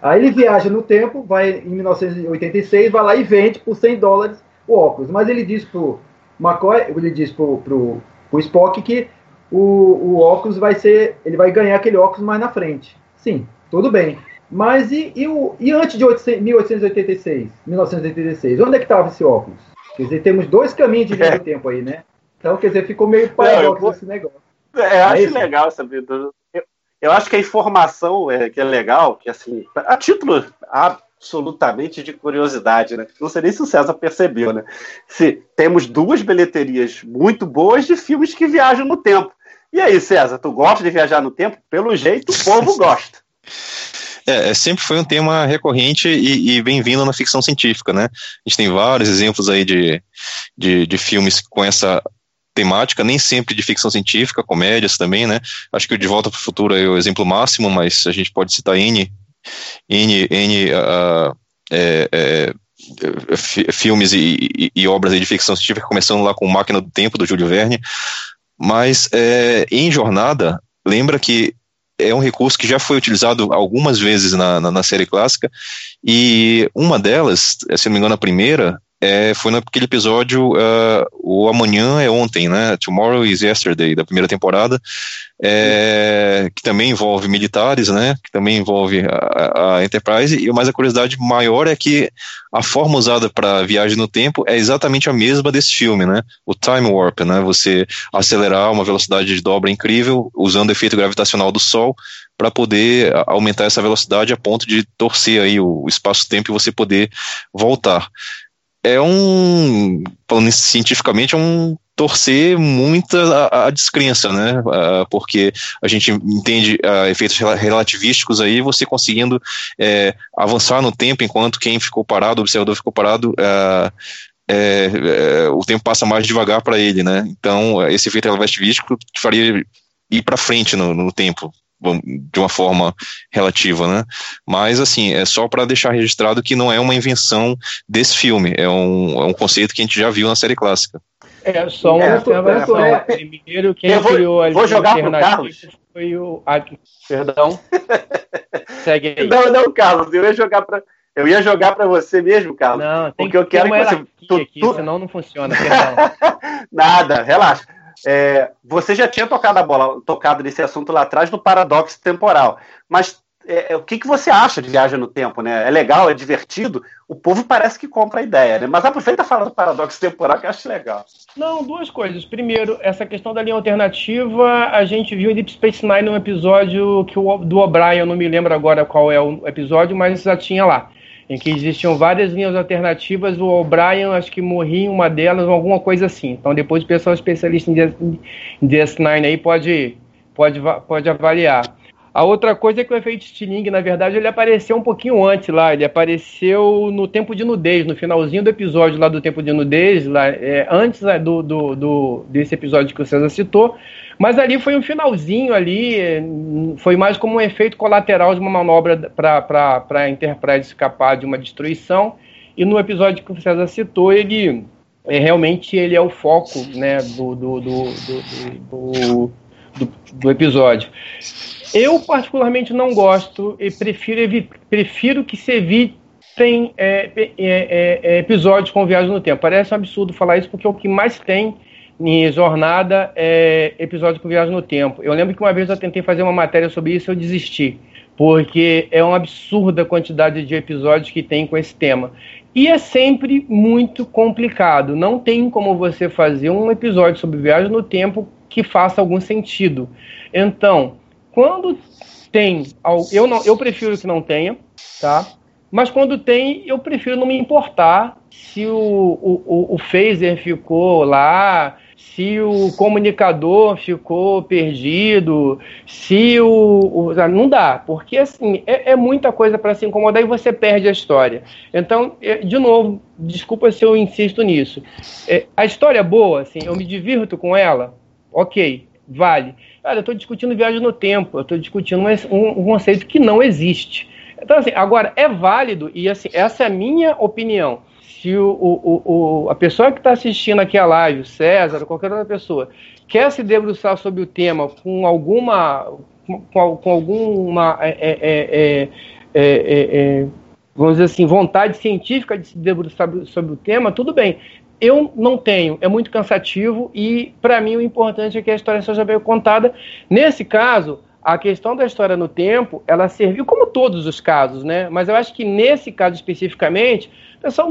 Aí ele viaja no tempo, vai em 1986, vai lá e vende por 100 dólares o óculos. Mas ele diz pro McCoy, ele diz pro, pro, pro Spock que o, o óculos vai ser. Ele vai ganhar aquele óculos mais na frente. Sim, tudo bem. Mas e, e, o, e antes de 800, 1886, 1986, onde é que estava esse óculos? Quer dizer, temos dois caminhos de do tempo aí, né? Então, quer dizer, ficou meio paradoxo esse negócio. É, eu acho é legal essa vida. Eu, eu, acho que a informação é, que é legal, que assim, a título absolutamente de curiosidade, né? Não sei nem se o César percebeu, né? Se temos duas bilheterias muito boas de filmes que viajam no tempo. E aí, César, tu gosta de viajar no tempo? Pelo jeito, o povo gosta. É, é, sempre foi um tema recorrente e, e bem-vindo na ficção científica, né? A gente tem vários exemplos aí de, de, de filmes com essa temática, nem sempre de ficção científica, comédias também, né? Acho que o De Volta para o Futuro é o exemplo máximo, mas a gente pode citar N, N, N uh, é, é, filmes e, e, e, obras de ficção científica, começando lá com Máquina do Tempo, do Júlio Verne, mas é, em Jornada, lembra que é um recurso que já foi utilizado algumas vezes na, na, na série clássica, e uma delas, se não me engano a primeira, é, foi naquele episódio uh, O Amanhã é Ontem, né? Tomorrow is Yesterday, da primeira temporada, é, que também envolve militares, né? Que também envolve a, a Enterprise, e mais a curiosidade maior é que a forma usada para viagem no tempo é exatamente a mesma desse filme, né? O Time Warp, né? Você acelerar uma velocidade de dobra incrível usando o efeito gravitacional do Sol para poder aumentar essa velocidade a ponto de torcer aí o espaço-tempo e você poder voltar é um, falando cientificamente, é um torcer muito a, a descrença, né? Uh, porque a gente entende uh, efeitos relativísticos aí, você conseguindo é, avançar no tempo enquanto quem ficou parado, o observador ficou parado, uh, é, é, o tempo passa mais devagar para ele, né? Então, esse efeito relativístico faria ir para frente no, no tempo, de uma forma relativa, né? Mas assim, é só para deixar registrado que não é uma invenção desse filme, é um, é um conceito que a gente já viu na série clássica. É só uma É, observação. é, Primeiro, quem eu vou- criou a vou jogar pro Carlos. foi o. Ah, perdão. Segue aí. Não, não, Carlos, eu ia jogar para eu ia jogar para você mesmo, Carlos. Não, tem Porque eu quero que você- tu- aqui, tu- senão não funciona, perdão. Nada, relaxa. É, você já tinha tocado a bola, tocado nesse assunto lá atrás do paradoxo temporal. Mas é, o que, que você acha de viagem no tempo, né? É legal, é divertido. O povo parece que compra a ideia, né? Mas aproveita e fala do paradoxo temporal que eu acho legal. Não, duas coisas. Primeiro, essa questão da linha alternativa, a gente viu em Deep Space Nine num episódio que o, do O'Brien, eu não me lembro agora qual é o episódio, mas já tinha lá. Em que existiam várias linhas alternativas, o O'Brien acho que morria em uma delas, ou alguma coisa assim. Então depois o pessoal especialista em DS- em DS9 aí pode, pode, pode avaliar. A outra coisa é que o efeito Stiling, na verdade, ele apareceu um pouquinho antes lá. Ele apareceu no tempo de nudez, no finalzinho do episódio lá do tempo de nudez, lá, é, antes né, do, do, do- desse episódio que o César citou. Mas ali foi um finalzinho ali, foi mais como um efeito colateral de uma manobra para a Enterprise escapar de uma destruição. E no episódio que o César citou, ele é, realmente ele é o foco né, do, do, do, do, episódio. Eu, particularmente, não gosto e prefiro, prefiro que se evitem é, é, é, é, episódios com viagem no tempo. Parece um absurdo falar isso, porque o que mais tem em jornada é episódio com viagem no tempo. Eu lembro que uma vez eu tentei fazer uma matéria sobre isso e eu desisti, porque é uma absurda quantidade de episódios que tem com esse tema. E é sempre muito complicado. Não tem como você fazer um episódio sobre viagem no tempo que faça algum sentido. Então, quando tem, eu não, eu prefiro que não tenha, tá? Mas quando tem, eu prefiro não me importar se o, o, o- o phaser ficou lá, se o comunicador ficou perdido, se o, o- não dá, porque assim é, é muita coisa para se incomodar e você perde a história. Então, é, de novo, desculpa se eu insisto nisso. É, a história é boa, assim, eu me divirto com ela, ok, vale. Cara, eu estou discutindo viagem no tempo, eu estou discutindo um- um conceito que não existe. Então, assim, agora, é válido, e assim, essa é a minha opinião. Se o, o, o- a pessoa que está assistindo aqui a live, o César, qualquer outra pessoa, quer se debruçar sobre o tema com alguma. com, com- alguma. é, é, é, é, é, é, vamos dizer assim, vontade científica de se debruçar sobre, sobre o tema, tudo bem. Eu não tenho, é muito cansativo e, para mim, o importante é que a história seja bem contada. Nesse caso, a questão da história no tempo, ela serviu como todos os casos, né? Mas eu acho que nesse caso especificamente, o pessoal,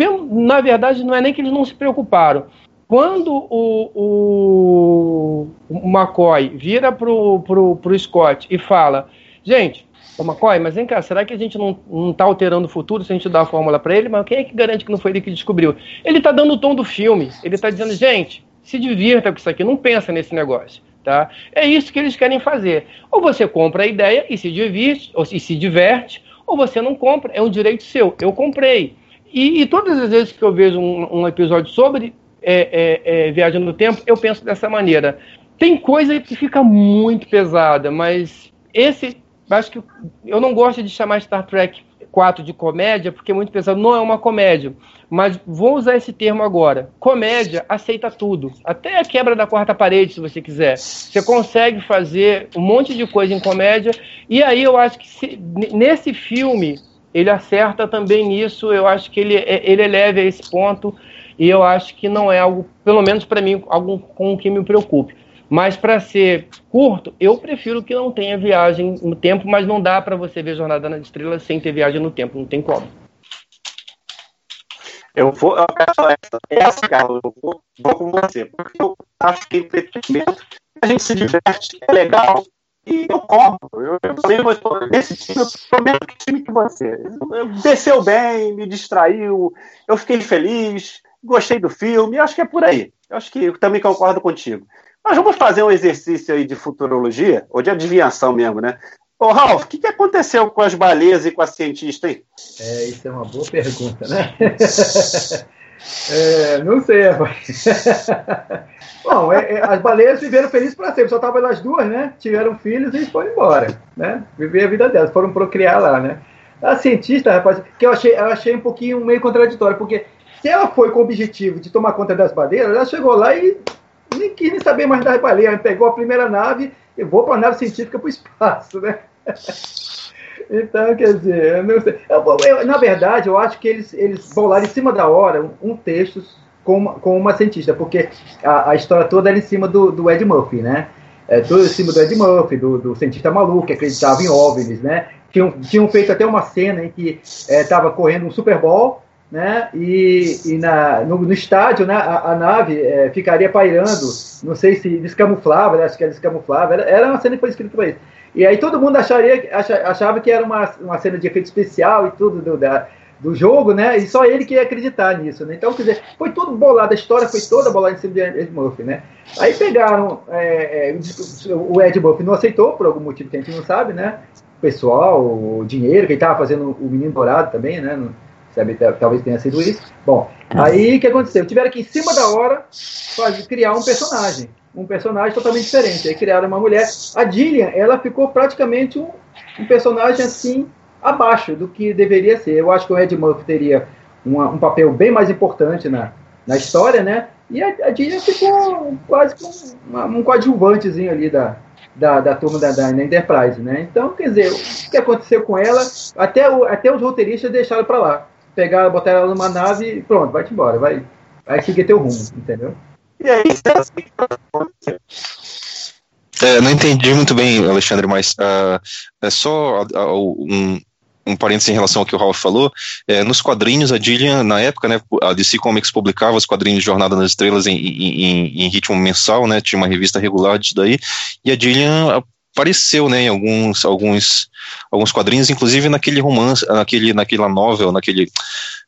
pelo- na verdade, não é nem que eles não se preocuparam. Quando o, o, o McCoy vira pro, pro, pro Scott e fala, gente, ô McCoy, mas vem cá, será que a gente não, não tá alterando o futuro se a gente dá a fórmula para ele? Mas quem é que garante que não foi ele que descobriu? Ele tá dando o tom do filme, ele tá dizendo, gente, se divirta com isso aqui, não pensa nesse negócio. Tá? É isso que eles querem fazer. Ou você compra a ideia e se diverte, ou se, se diverte, ou você não compra, é um direito seu. Eu comprei. E, e todas as vezes que eu vejo um, um episódio sobre é, é, é, viagem no tempo, eu penso dessa maneira. Tem coisa que fica muito pesada, mas esse, acho que eu não gosto de chamar Star Trek 4 de comédia, porque é muito pesado. Não é uma comédia. Mas vou usar esse termo agora. Comédia aceita tudo. Até a quebra da quarta parede, se você quiser. Você consegue fazer um monte de coisa em comédia. E aí eu acho que se, nesse filme ele acerta também nisso. Eu acho que ele, ele eleva a esse ponto. E eu acho que não é algo, pelo menos para mim, algo com que me preocupe. Mas para ser curto, eu prefiro que não tenha viagem no tempo, mas não dá para você ver Jornada nas Estrelas sem ter viagem no tempo, não tem como. Eu vou. Eu quero essa, essa, Carlos, eu vou, vou com você. Porque eu acho que entretenimento, a gente se diverte, é legal. E eu compro. Eu, eu também vou. Nesse time, eu tô mesmo time que você. Eu, desceu bem, me distraiu, eu fiquei feliz, gostei do filme. Acho que é por aí. Eu acho que eu também concordo contigo. Mas vamos fazer um exercício aí de futurologia, ou de adivinhação mesmo, né? Ô, Ralf, o que, que aconteceu com as baleias e com a cientista, hein? É, isso é uma boa pergunta, né? É, não sei, rapaz. Bom, é, é, as baleias viveram felizes para sempre. Só estavam elas duas, né? Tiveram filhos e foram embora, né? Viver a vida delas, foram procriar lá, né? A cientista, rapaz, que eu achei, eu achei um pouquinho meio contraditório, porque se ela foi com o objetivo de tomar conta das baleias, ela chegou lá e nem quis nem saber mais das baleias. Pegou a primeira nave e vou para a nave científica para o espaço, né? Então, quer dizer, eu não sei. Eu, eu, na verdade, eu acho que eles, eles bolaram em cima da hora um, um texto com uma, com uma cientista, porque a, a história toda era em cima do, do Ed Murphy, né? É, tudo em cima do Ed Murphy, do, do cientista maluco que acreditava em OVNIs, né? Tinham, tinham feito até uma cena em que estava é, correndo um Super Bowl, né? E, e na, no, no, estádio, né? A, a nave é, ficaria pairando, não sei se descamuflava, acho que era descamuflava, era, era uma cena que foi escrita para isso. E aí todo mundo acharia, achava que era uma, uma cena de efeito especial e tudo do, da, do jogo, né? E só ele que ia acreditar nisso, né? Então, quer dizer, foi tudo bolado, a história foi toda bolada em cima de Ed Murphy, né? Aí pegaram, é, é, o Ed Murphy não aceitou, por algum motivo que a gente não sabe, né? O pessoal, o dinheiro, que ele estava fazendo o Menino Dourado também, né? Não, sabe, talvez tenha sido isso. Bom, aí o que aconteceu? Tiveram que, em cima da hora, fazer, criar um personagem um personagem totalmente diferente. Aí criaram uma mulher. A Dillian, ela ficou praticamente um, um personagem assim abaixo do que deveria ser. Eu acho que o Ed Murphy teria uma, um papel bem mais importante na, na história, né? E a, a Dillian ficou quase uma, um coadjuvantezinho ali da, da, da turma da, da Enterprise, né? Então, quer dizer, o que aconteceu com ela, até, o, até os roteiristas deixaram para lá. Pegaram, botaram ela numa nave e pronto, vai-te embora, vai, vai seguir teu rumo, entendeu? E aí, é, não entendi muito bem, Alexandre, mas uh, é só uh, um, um parênteses em relação ao que o Ralph falou, é, nos quadrinhos, a Dillian, na época, né, a DC Comics publicava os quadrinhos de Jornada nas Estrelas em, em, em ritmo mensal, né, tinha uma revista regular disso daí, e a Dillian apareceu, né, em alguns, alguns, alguns quadrinhos, inclusive naquele romance, naquele, naquela novel, naquele,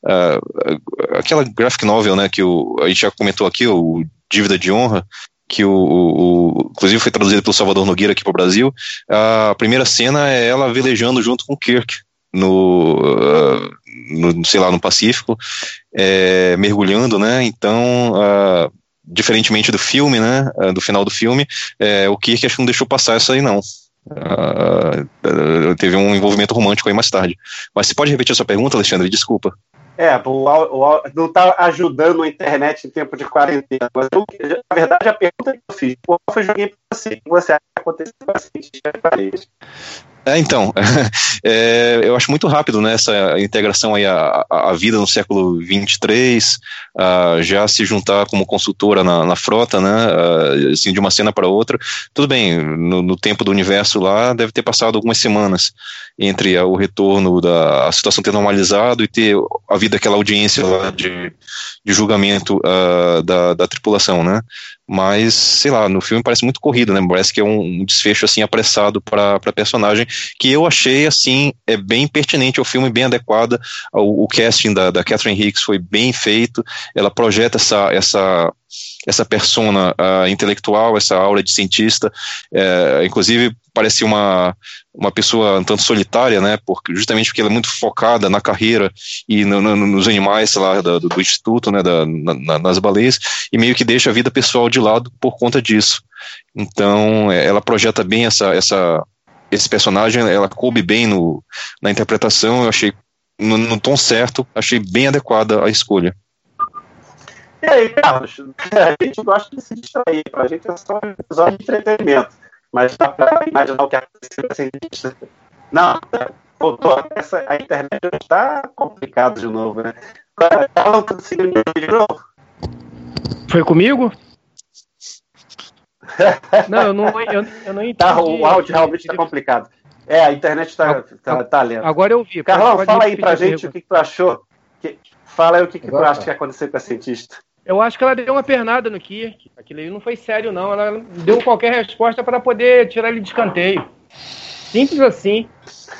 uh, aquela graphic novel, né, que o, a gente já comentou aqui, o Dívida de Honra, que o, o, inclusive foi traduzido pelo Salvador Nogueira aqui para o Brasil. A primeira cena é ela velejando junto com Kirk no, uh, no sei lá, no Pacífico, é, mergulhando, né? Então, uh, diferentemente do filme, né? Uh, do final do filme, é, o Kirk acho que não deixou passar isso aí não. teve um envolvimento romântico aí mais tarde. Mas você pode repetir a sua pergunta, Alexandre? Desculpa. É, o, o, não está ajudando a internet em tempo de quarentena. Mas eu, na verdade, a pergunta que eu fiz, qual foi joguei para você? O que você acha que aconteceu com é, então, é, eu acho muito rápido né, essa integração aí à vida no século 23, uh, já se juntar como consultora na, na frota, né, uh, assim, de uma cena para outra. Tudo bem, no, no, tempo do universo lá, deve ter passado algumas semanas entre uh, o retorno da situação ter normalizado e ter a vida daquela audiência lá de, de julgamento da, da tripulação, né mas sei lá, no filme parece muito corrido, né? Parece que é um desfecho assim apressado para a personagem que eu achei assim é bem pertinente ao filme, bem adequada. O, o casting da, da Catherine Hicks foi bem feito. Ela projeta essa essa essa persona uh, intelectual, essa aura de cientista, é, inclusive parece uma, uma pessoa um tanto solitária, né, porque, justamente porque ela é muito focada na carreira e no, no, nos animais lá do, do instituto, né, da, na, nas baleias, e meio que deixa a vida pessoal de lado por conta disso. Então, é, ela projeta bem essa, essa, esse personagem, ela coube bem no, na interpretação, eu achei no, no tom certo, achei bem adequada a escolha. E aí, Carlos, a gente gosta de se distrair, a gente é só um episódio de entretenimento. Mas dá para imaginar o que aconteceu assim. Não, voltou. Essa, a internet está complicada de novo, né? De novo. Foi comigo? não, eu não, eu, eu não entendi. Tá, o áudio realmente está complicado. É, a internet está tá, tá lenta. Agora eu vi. Carlão, fala aí pra gente o que, que tu achou. Que, fala aí o que, que tu acha que aconteceu com a cientista. Eu acho que ela deu uma pernada no Kirk. Aquilo aí não foi sério, não. Ela deu qualquer resposta para poder tirar ele de escanteio. Simples assim.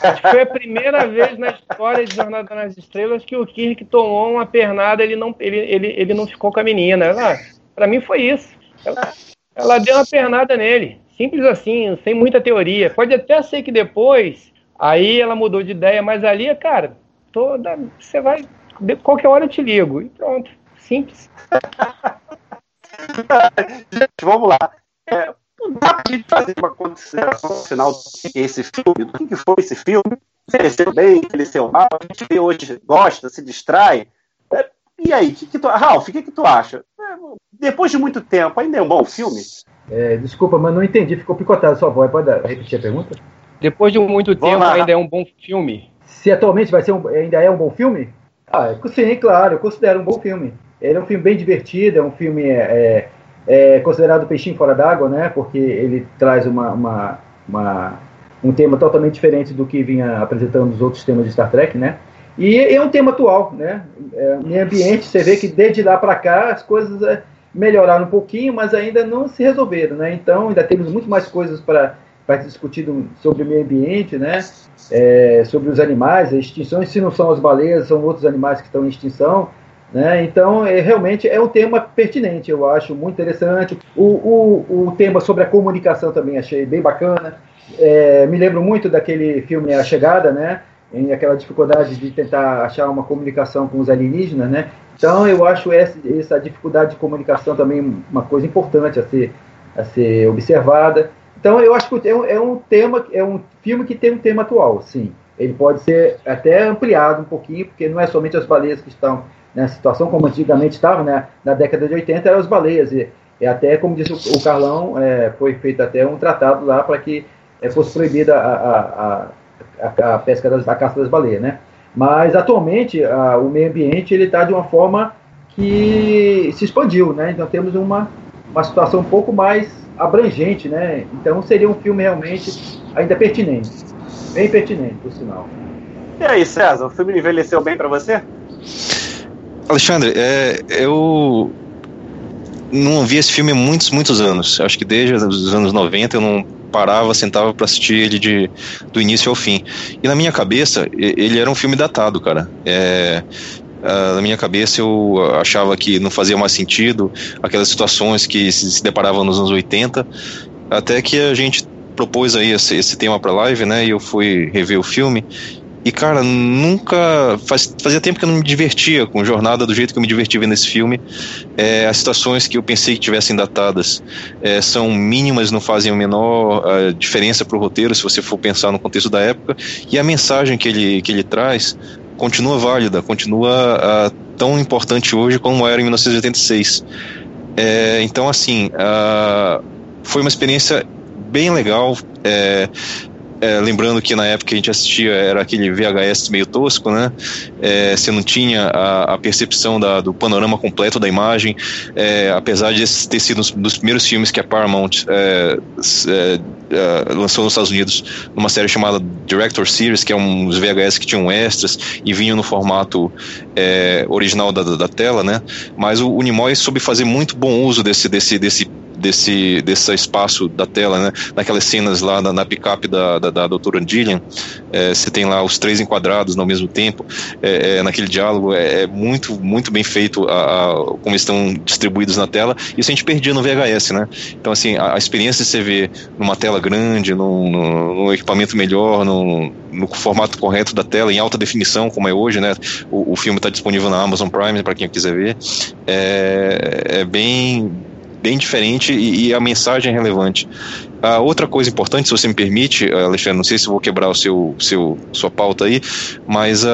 Acho que foi a primeira vez na história de Jornada nas Estrelas que o Kirk tomou uma pernada ele não, ele, ele, ele não ficou com a menina. Ela, pra mim foi isso. Ela, ela deu uma pernada nele. Simples assim, sem muita teoria. Pode até ser que depois aí ela mudou de ideia, mas ali, cara, toda. Você vai. Qualquer hora eu te ligo. E pronto Simples. Gente, vamos lá. É, não dá pra gente fazer uma consideração no final esse filme, do que foi esse filme, envelheceu bem, envelheceu mal, a gente vê hoje, gosta, se distrai. É, e aí, que que tu, Ralf, o que, que tu acha? É, depois de muito tempo, ainda é um bom filme? É, desculpa, mas não entendi, ficou picotado a sua voz. Pode repetir a pergunta? Depois de muito Vamos tempo, lá. ainda é um bom filme. Se atualmente vai ser um, ainda é um bom filme? Ah, sim, claro, eu considero um bom filme. Ele é um filme bem divertido, é um filme é, é, é considerado peixinho fora d'água, né? Porque ele traz uma, uma, uma, um tema totalmente diferente do que vinha apresentando os outros temas de Star Trek, né? E é um tema atual, né? É, meio ambiente, você vê que desde lá para cá as coisas é, melhoraram um pouquinho, mas ainda não se resolveram, né? Então ainda temos muito mais coisas para para discutir sobre o meio ambiente, né? É, sobre os animais, as extinções, se não são as baleias, são outros animais que estão em extinção. Né? Então, é, realmente é um tema pertinente, eu acho muito interessante. O, o, o tema sobre a comunicação também achei bem bacana. É, me lembro muito daquele filme A Chegada, né? Em aquela dificuldade de tentar achar uma comunicação com os alienígenas, né? Então, eu acho essa, essa dificuldade de comunicação também uma coisa importante a ser, a ser observada. Então, eu acho que é um, é um tema, é um filme que tem um tema atual, sim. Ele pode ser até ampliado um pouquinho, porque não é somente as baleias que estão né, situação como antigamente estava, né, na década de 80, eram as baleias. E, e até, como disse o, o Carlão, é, foi feito até um tratado lá para que é, fosse proibida a, a, a, a, pesca das, caça das baleias, né? Mas atualmente a, o meio ambiente está de uma forma que se expandiu, né? Então temos uma, uma situação um pouco mais abrangente, né? Então seria um filme realmente ainda pertinente, bem pertinente, por sinal. E aí, César, o filme envelheceu bem para você? Alexandre, é, eu não vi esse filme há muitos, muitos anos. Acho que desde os anos 90 eu não parava, sentava para assistir ele de, do início ao fim. E na minha cabeça, ele era um filme datado, cara. É, Uh, na minha cabeça eu achava que não fazia mais sentido aquelas situações que se deparavam nos anos 80, até que a gente propôs aí esse, esse tema para live, né? E eu fui rever o filme e, cara, nunca. Faz, fazia tempo que eu não me divertia com Jornada do jeito que eu me diverti vendo esse filme. É, as situações que eu pensei que tivessem datadas é, são mínimas, não fazem a menor a diferença para o roteiro, se você for pensar no contexto da época. E a mensagem que ele, que ele traz continua válida, continua a, tão importante hoje como era em 1986. É, então, assim, a, foi uma experiência bem legal. É, é, lembrando que na época que a gente assistia era aquele VHS meio tosco, né? É, você não tinha a, a percepção da, do panorama completo da imagem, é, apesar de ter sido um dos primeiros filmes que a Paramount é, é, é, lançou nos Estados Unidos numa série chamada Director Series, que é uns VHS que tinham extras e vinham no formato original da, da, tela, né? Mas o, o Nimoy soube fazer muito bom uso desse, desse, desse desse, desse espaço da tela, né? Naquelas cenas lá na, na picape da, da, da doutora Gillian, é, você tem lá os três enquadrados ao mesmo tempo, é, é, naquele diálogo, é, é, muito, muito bem feito a, a, como estão distribuídos na tela, isso a gente perdia no VHS, né? Então, assim, a, a experiência de você ver numa tela grande, num, num equipamento melhor, no, no formato correto da tela, em alta definição, como é hoje, né? O, o filme está disponível na Amazon Prime, para quem quiser ver, é, é bem bem diferente e, e a mensagem é relevante. A outra coisa importante, se você me permite, Alexandre, não sei se vou quebrar o seu, seu sua pauta aí, mas uh,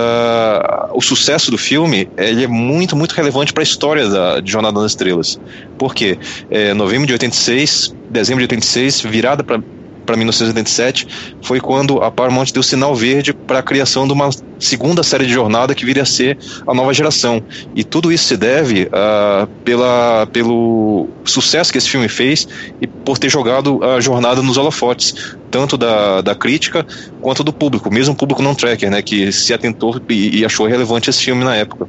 o sucesso do filme ele é muito, muito relevante para a história da, de Jornada nas Estrelas. Por quê? É, novembro de 86, dezembro de 86, virada para para 1987 foi quando a Paramount deu sinal verde para a criação de uma segunda série de jornada que viria a ser a nova geração. E tudo isso se deve uh, pela, pelo sucesso que esse filme fez e por ter jogado a jornada nos holofotes, tanto da, da crítica quanto do público, mesmo o público não tracker, né, que se atentou e, e achou relevante esse filme na época.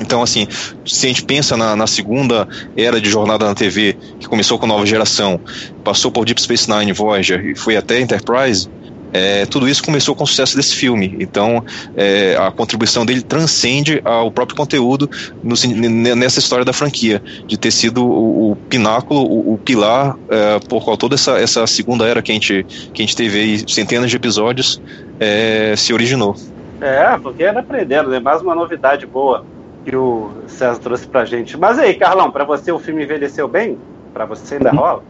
Então, assim, se a gente pensa na, na, segunda era de jornada na TV, que começou com a nova geração, passou por Deep Space Nine, Voyager e foi até Enterprise, é, tudo isso começou com o sucesso desse filme. Então, é, a contribuição dele transcende ao próprio conteúdo no, nessa história da franquia, de ter sido o, o pináculo, o, o pilar é, por qual toda essa, essa segunda era que a gente, que a gente teve aí, centenas de episódios, é, se originou. É, porque era aprendendo, né? Mais uma novidade boa que o César trouxe pra gente. Mas aí, Carlão, para você o filme envelheceu bem? Para você ainda rola?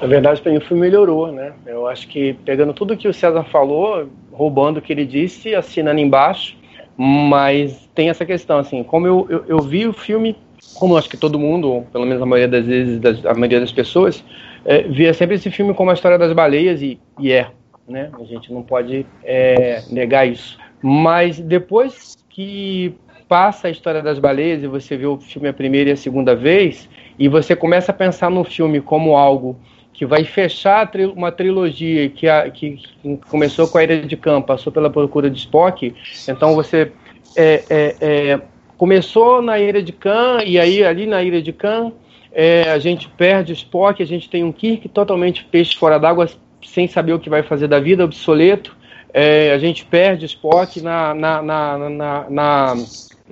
Na verdade, para mim o filme melhorou, né? Eu acho que pegando tudo que o César falou, roubando o que ele disse, assinando embaixo, mas tem essa questão, assim, como eu, eu, eu vi o filme, como acho que todo mundo, ou pelo menos a maioria das vezes, das, a maioria das pessoas, é, via sempre esse filme como a história das baleias, e, e é, né? A gente não pode é, negar isso. Mas depois que passa a história das baleias e você vê o filme a primeira e a segunda vez, e você começa a pensar no filme como algo que vai fechar uma trilogia que, a, que, começou com a Ilha de Khan, passou pela procura de Spock, então você é, é, é, começou na Ilha de Khan, e aí ali na Ilha de Khan é, a gente perde o Spock, a gente tem um Kirk totalmente peixe fora d'água, sem saber o que vai fazer da vida, obsoleto, é, a gente perde o Spock na, na, na, na,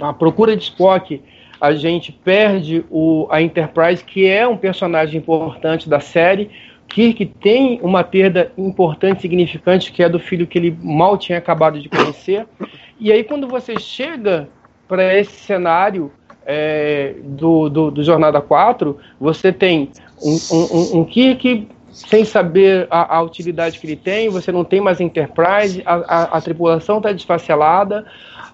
na, procura de Spock, a gente perde o, a Enterprise, que é um personagem importante da série. Kirk tem uma perda importante, significante, que é do filho que ele mal tinha acabado de conhecer. E aí, quando você chega para esse cenário é, do, do, do, Jornada 4, você tem um, um, um Kirk sem saber a, a, utilidade que ele tem, você não tem mais Enterprise, a, a, a tripulação está desfacelada,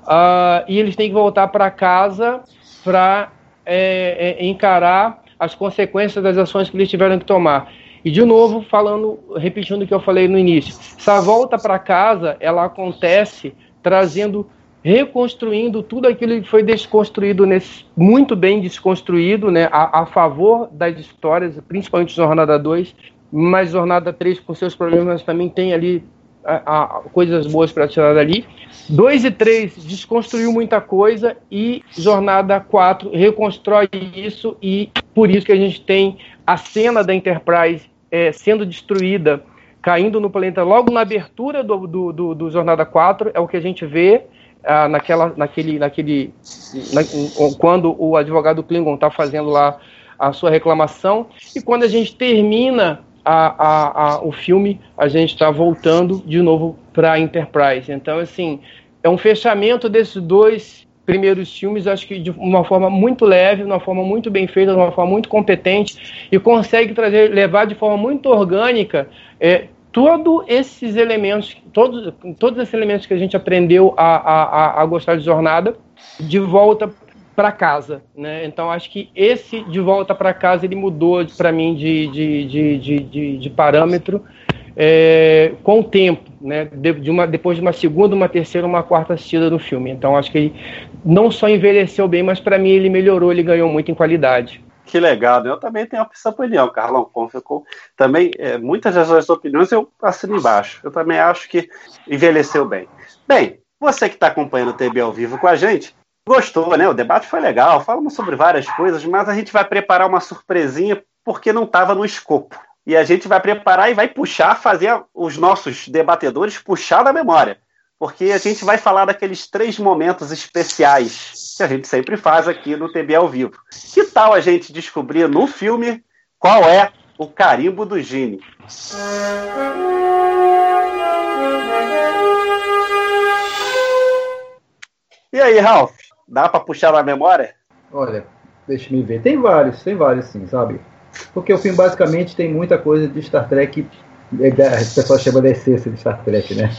uh, e eles têm que voltar para casa para é, é, encarar as consequências das ações que eles tiveram que tomar. E de novo, falando, repetindo o que eu falei no início, essa volta para casa, ela acontece trazendo, reconstruindo tudo aquilo que foi desconstruído, nesse, muito bem desconstruído, né, a, a favor das histórias, principalmente Jornada 2, mas Jornada 3, com seus problemas, também tem ali a, a, coisas boas para tirar dali. 2 e 3 desconstruiu muita coisa e Jornada 4 reconstrói isso e por isso que a gente tem a cena da Enterprise é, sendo destruída, caindo no planeta logo na abertura do, do, do, do Jornada 4, é o que a gente vê ah, naquela, naquele, naquele, na, quando o advogado Klingon está fazendo lá a sua reclamação e quando a gente termina a, a, a, o filme, a gente está voltando de novo para a Enterprise. Então, assim, é um fechamento desses dois primeiros filmes, acho que de uma forma muito leve, de uma forma muito bem feita, de uma forma muito competente e consegue trazer, levar de forma muito orgânica é, todos esses elementos, todos, todos esses elementos que a gente aprendeu a, a, a gostar de jornada, de volta para casa, né? Então acho que esse de volta para casa ele mudou para mim de, de, de, de, de, de parâmetro é, com o tempo, né? De, de, uma, depois de uma segunda, uma terceira, uma quarta assistida do filme. Então acho que ele não só envelheceu bem, mas para mim ele melhorou, ele ganhou muito em qualidade. Que legal, eu também tenho essa opinião, Carlão. Como ficou também é, muitas das suas opiniões eu assino embaixo. Eu também acho que envelheceu bem. Bem, você que está acompanhando o TB ao vivo com a gente, gostou, né? O debate foi legal, falamos sobre várias coisas, mas a gente vai preparar uma surpresinha porque não estava no escopo. E a gente vai preparar e vai puxar, fazer os nossos debatedores puxar da memória. Porque a gente vai falar daqueles três momentos especiais que a gente sempre faz aqui no TB ao vivo. Que tal a gente descobrir no filme qual é o carimbo do Gini? E aí, Ralph? Dá para puxar na memória? Olha, deixa me ver. Tem vários, tem vários sim, sabe? Porque o filme basicamente tem muita coisa de Star Trek. É, a pessoa chama de essência de Star Trek, né?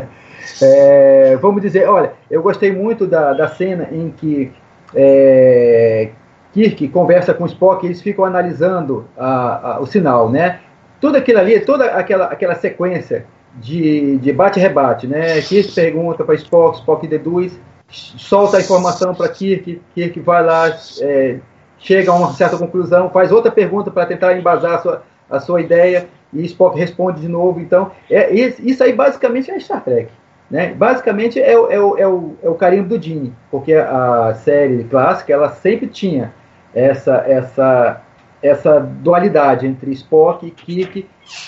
é, vamos dizer, olha, eu gostei muito da, da cena em que é, Kirk conversa com Spock e eles ficam analisando a, a, o sinal, né? Tudo aquilo ali, toda aquela, aquela sequência de, de bate-rebate, né? Kirk pergunta para Spock, Spock deduz, solta a informação para Kirk, Kirk vai lá, é, chega a uma certa conclusão, faz outra pergunta para tentar embasar a sua, a sua ideia e Spock responde de novo. Então, é, isso aí basicamente é Star Trek. Né? Basicamente é, o, é, o, é, o, é o carimbo do Gene, porque a série clássica ela sempre tinha essa, essa essa dualidade entre Spock e Kirk,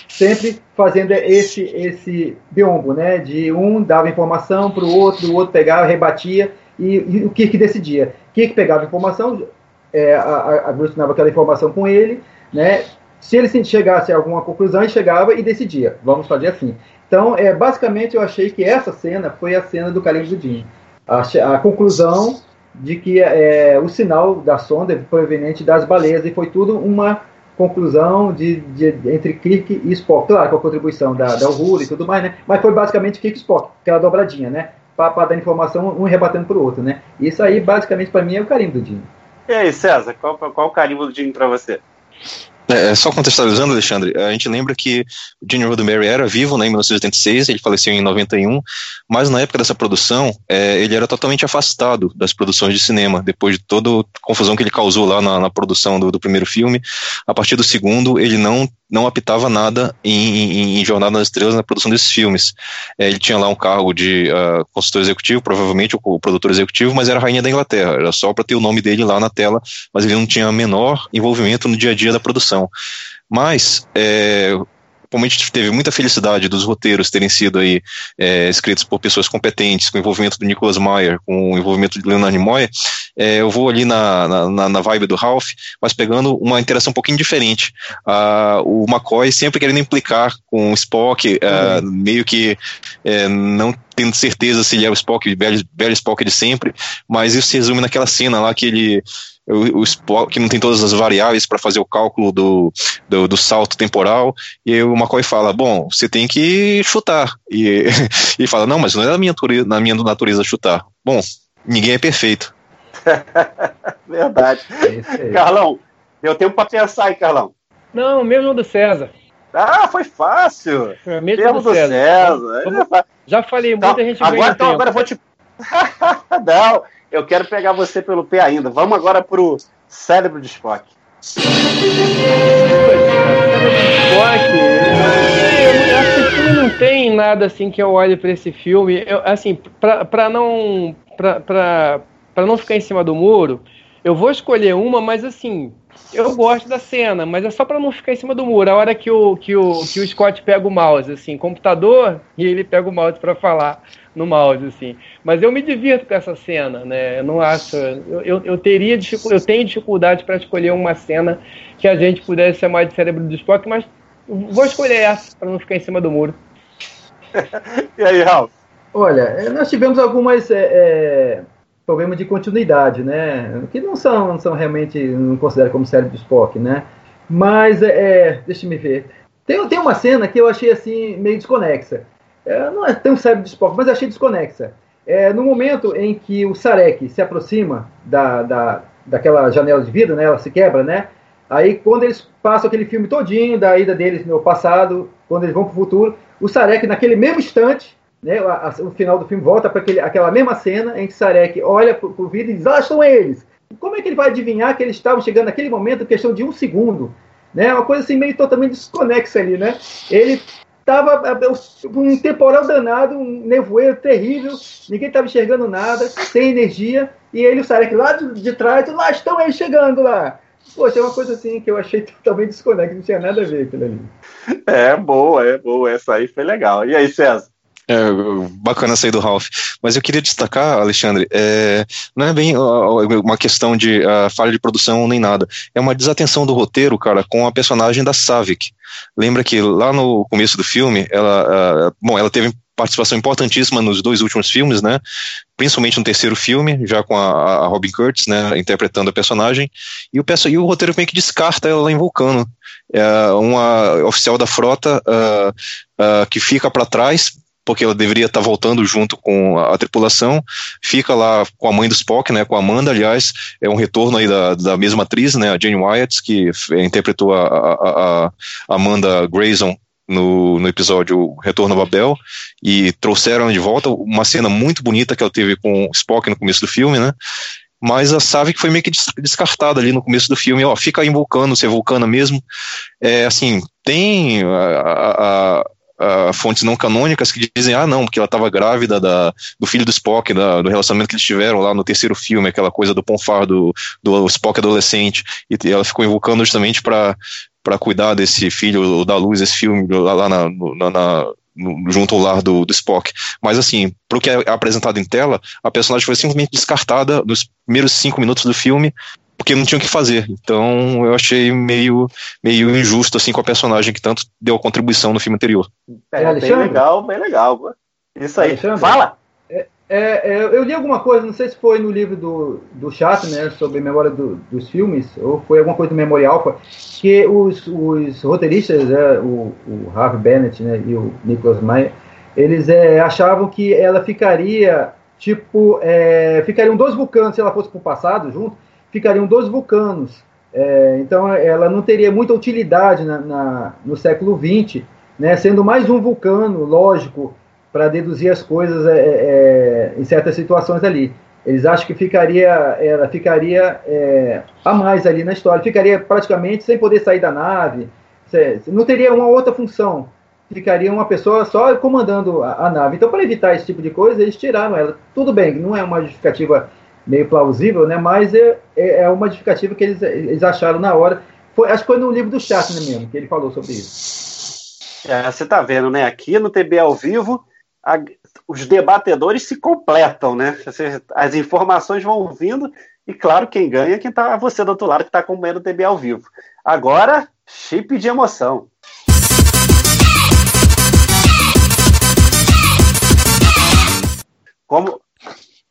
sempre fazendo esse esse biombo, né? De um dava informação para o outro, o outro pegava, rebatia e, e, o Kirk decidia. Kirk pegava informação, é, a, a dava aquela informação com ele, né? Se ele chegasse a alguma conclusão, ele chegava e decidia. Vamos fazer assim. Então, é, basicamente, eu achei que essa cena foi a cena do do Jim. A, a conclusão de que é, o sinal da sonda foi proveniente das baleias e foi tudo uma conclusão de, de, entre Kirk e Spock. Claro, com a contribuição da, da Uhura e tudo mais, né? Mas foi basicamente Kirk e Spock, aquela dobradinha, né? Para dar informação, um rebatendo para o outro, né? Isso aí, basicamente, para mim, é o carimbo do Dino. E aí, César, qual, qual o carimbo do Dino para você? É, só contextualizando, Alexandre, a gente lembra que o Gene Roddenberry era vivo né, em 1986, ele faleceu em 91, mas na época dessa produção, é, ele era totalmente afastado das produções de cinema, depois de toda a confusão que ele causou lá na, na produção do, do, primeiro filme. A partir do segundo, ele não não apitava nada em, em, em Jornada nas Estrelas na produção desses filmes. É, ele tinha lá um cargo de uh, consultor executivo, provavelmente o, produtor executivo, mas era rainha da Inglaterra, era só para ter o nome dele lá na tela, mas ele não tinha menor envolvimento no dia a dia da produção. Mas é, como a gente teve muita felicidade dos roteiros terem sido aí é, escritos por pessoas competentes, com o envolvimento do Nicholas Meyer, com o envolvimento de Leonard Nimoy, é, eu vou ali na, na, na, vibe do Ralph, mas pegando uma interação um pouquinho diferente. Ah, o McCoy sempre querendo implicar com o Spock, ah, uhum. meio que é, não tendo certeza se ele é o Spock, o velho, velho Spock de sempre, mas isso se resume naquela cena lá que ele o, o Spock não tem todas as variáveis para fazer o cálculo do, do, do, salto temporal, e o McCoy fala, bom, você tem que chutar, e ele fala, não, mas não é na minha, natureza, na minha natureza chutar. Bom, ninguém é perfeito. Verdade. É Carlão, deu tempo para pensar aí, Carlão. Não, mesmo do César. Ah, foi fácil. Foi mesmo, mesmo do, César. César. Vamos, já falei, muita então, gente agora, então, agora eu vou te. não, eu quero pegar você pelo pé ainda. Vamos agora pro cérebro de Spock. Spock. não tem nada assim que eu olhe para esse filme. Eu, assim, para não para não ficar em cima do muro, eu vou escolher uma, mas assim, eu gosto da cena, mas é só para não ficar em cima do muro. A hora que o, que o, que o Scott pega o mouse, assim, computador, e ele pega o mouse para falar no mouse, assim. Mas eu me divirto com essa cena, né? Eu não acho. Eu, eu, eu teria eu tenho dificuldade para escolher uma cena que a gente pudesse chamar de cérebro do Spock, mas vou escolher essa para não ficar em cima do muro. e aí, Ralph? Olha, nós tivemos algumas. É, é, problemas de continuidade, né? Que não são, não são realmente, não considero como cérebro do Spock, né? Mas, é, é deixa me ver. Tem, tem uma cena que eu achei assim, meio desconexa. É, não é tão cérebro do Spock, mas achei desconexa. É, no momento em que o Sarek se aproxima da, da, daquela janela de vidro, né? Ela se quebra, né? Aí quando eles passam aquele filme todinho da ida deles no passado, quando eles vão para o futuro, o Sarek naquele mesmo instante né, a, a, o final do filme volta para aquela mesma cena em que Sarek olha para o vidro e diz: Ah, são eles! Como é que ele vai adivinhar que eles estavam chegando naquele momento, questão de um segundo? Né, uma coisa assim meio totalmente desconexa ali, né? Ele estava um temporal danado, um nevoeiro terrível, ninguém estava enxergando nada, sem energia, e ele, o Sarek lá de, de trás, lá estão eles chegando lá. Poxa, é uma coisa assim que eu achei totalmente desconexo, não tinha nada a ver aquilo ali. É boa, é boa, essa aí foi legal. E aí, César? É, bacana sair do Ralph. Mas eu queria destacar, Alexandre, é, não é bem uma questão de uh, falha de produção nem nada. É uma desatenção do roteiro, cara, com a personagem da Savik. Lembra que lá no começo do filme, ela, uh, bom, ela teve participação importantíssima nos dois últimos filmes, né? Principalmente no terceiro filme, já com a, a Robin Curtis, né, interpretando a personagem. E o, e o roteiro meio que descarta ela lá Vulcano. É uma oficial da frota uh, que fica para trás porque ela deveria estar voltando junto com a, a, tripulação, fica lá com a mãe do Spock, né, com a Amanda, aliás, é um retorno aí da, da mesma atriz, né, a Jane Wyatt, que interpretou a, a, a Amanda Grayson no, no episódio Retorno a Babel, e trouxeram de volta. Uma cena muito bonita que ela teve com o Spock no começo do filme, né, mas a Savik foi meio que descartada ali no começo do filme, ó, fica aí Vulcano, se é Vulcana mesmo, é, assim, tem a, a uh, fontes não canônicas que dizem, ah, não, porque ela estava grávida da, do filho do Spock, da, do relacionamento que eles tiveram lá no terceiro filme, aquela coisa do Ponfar, do, do Spock adolescente, e ela ficou invocando justamente para para cuidar desse filho da luz, esse filme lá, na, na, na junto ao lar do, do, Spock. Mas assim, para o que é apresentado em tela, a personagem foi simplesmente descartada nos primeiros cinco minutos do filme porque não tinha o que fazer. Então eu achei meio, meio injusto assim com a personagem que tanto deu a contribuição no filme anterior. É, é bem legal, bem legal. Isso aí. Alexandre, Fala! É, É, é, eu li alguma coisa, não sei se foi no livro do, do Chato, né, sobre memória do, dos filmes, ou foi alguma coisa do Memorial, que os, os roteiristas, né, o, o Harvey Bennett né, e o Nicholas Meyer, eles é, achavam que ela ficaria, tipo, é, ficariam dois vulcanos, se ela fosse para o passado junto, ficariam dois vulcanos. É, então ela não teria muita utilidade na, na, no século XX, né, sendo mais um vulcano, lógico, para deduzir as coisas é, é, é, em certas situações ali. Eles acham que ficaria, ela ficaria é, a mais ali na história, ficaria praticamente sem poder sair da nave, não teria uma outra função, ficaria uma pessoa só comandando a, a nave. Então, para evitar esse tipo de coisa, eles tiraram ela. Tudo bem, não é uma justificativa meio plausível, né? Mas é, é, é uma justificativa que eles, eles acharam na hora. Foi, acho que foi no livro do Chapman mesmo que ele falou sobre isso. É, você está vendo, né? Aqui no TB ao vivo, a, os debatedores se completam, né? As informações vão vindo e, claro, quem ganha é quem tá você do outro lado que está acompanhando o TB ao vivo. Agora, chip de emoção. Como,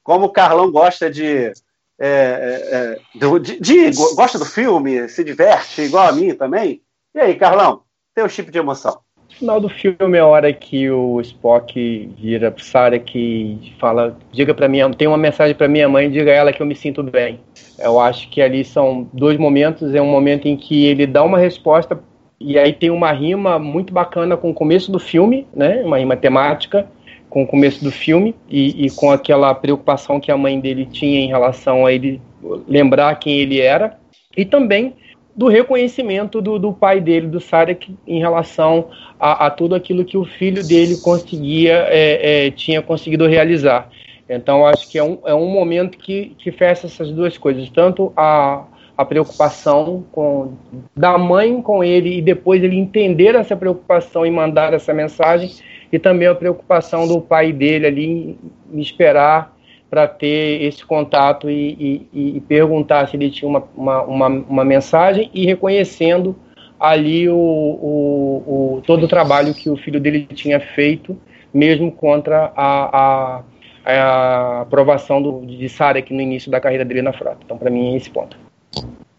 como o Carlão gosta de, é, é, é de, de, gosta do filme, se diverte igual a mim também. E aí, Carlão, teu chip de emoção? final do filme é a hora que o Spock vira pro Sarek e fala, diga para mim, tem uma mensagem para minha mãe, diga a ela que eu me sinto bem. Eu acho que ali são dois momentos, é um momento em que ele dá uma resposta e aí tem uma rima muito bacana com o começo do filme, né? Uma rima temática com o começo do filme e, e com aquela preocupação que a mãe dele tinha em relação a ele lembrar quem ele era e também do reconhecimento do, do pai dele, do Sarek, em relação a, a, tudo aquilo que o filho dele conseguia, é, é, tinha conseguido realizar. Então, acho que é um, é um momento que, que fecha essas duas coisas, tanto a, a preocupação com, da mãe com ele e depois ele entender essa preocupação e mandar essa mensagem, e também a preocupação do pai dele ali em esperar para ter esse contato e, e, e, perguntar se ele tinha uma, uma, uma, uma mensagem e reconhecendo ali o, o, o, todo o trabalho que o filho dele tinha feito, mesmo contra a, a, a aprovação do, de Sarek no início da carreira dele na frota. Então, para mim, é esse ponto.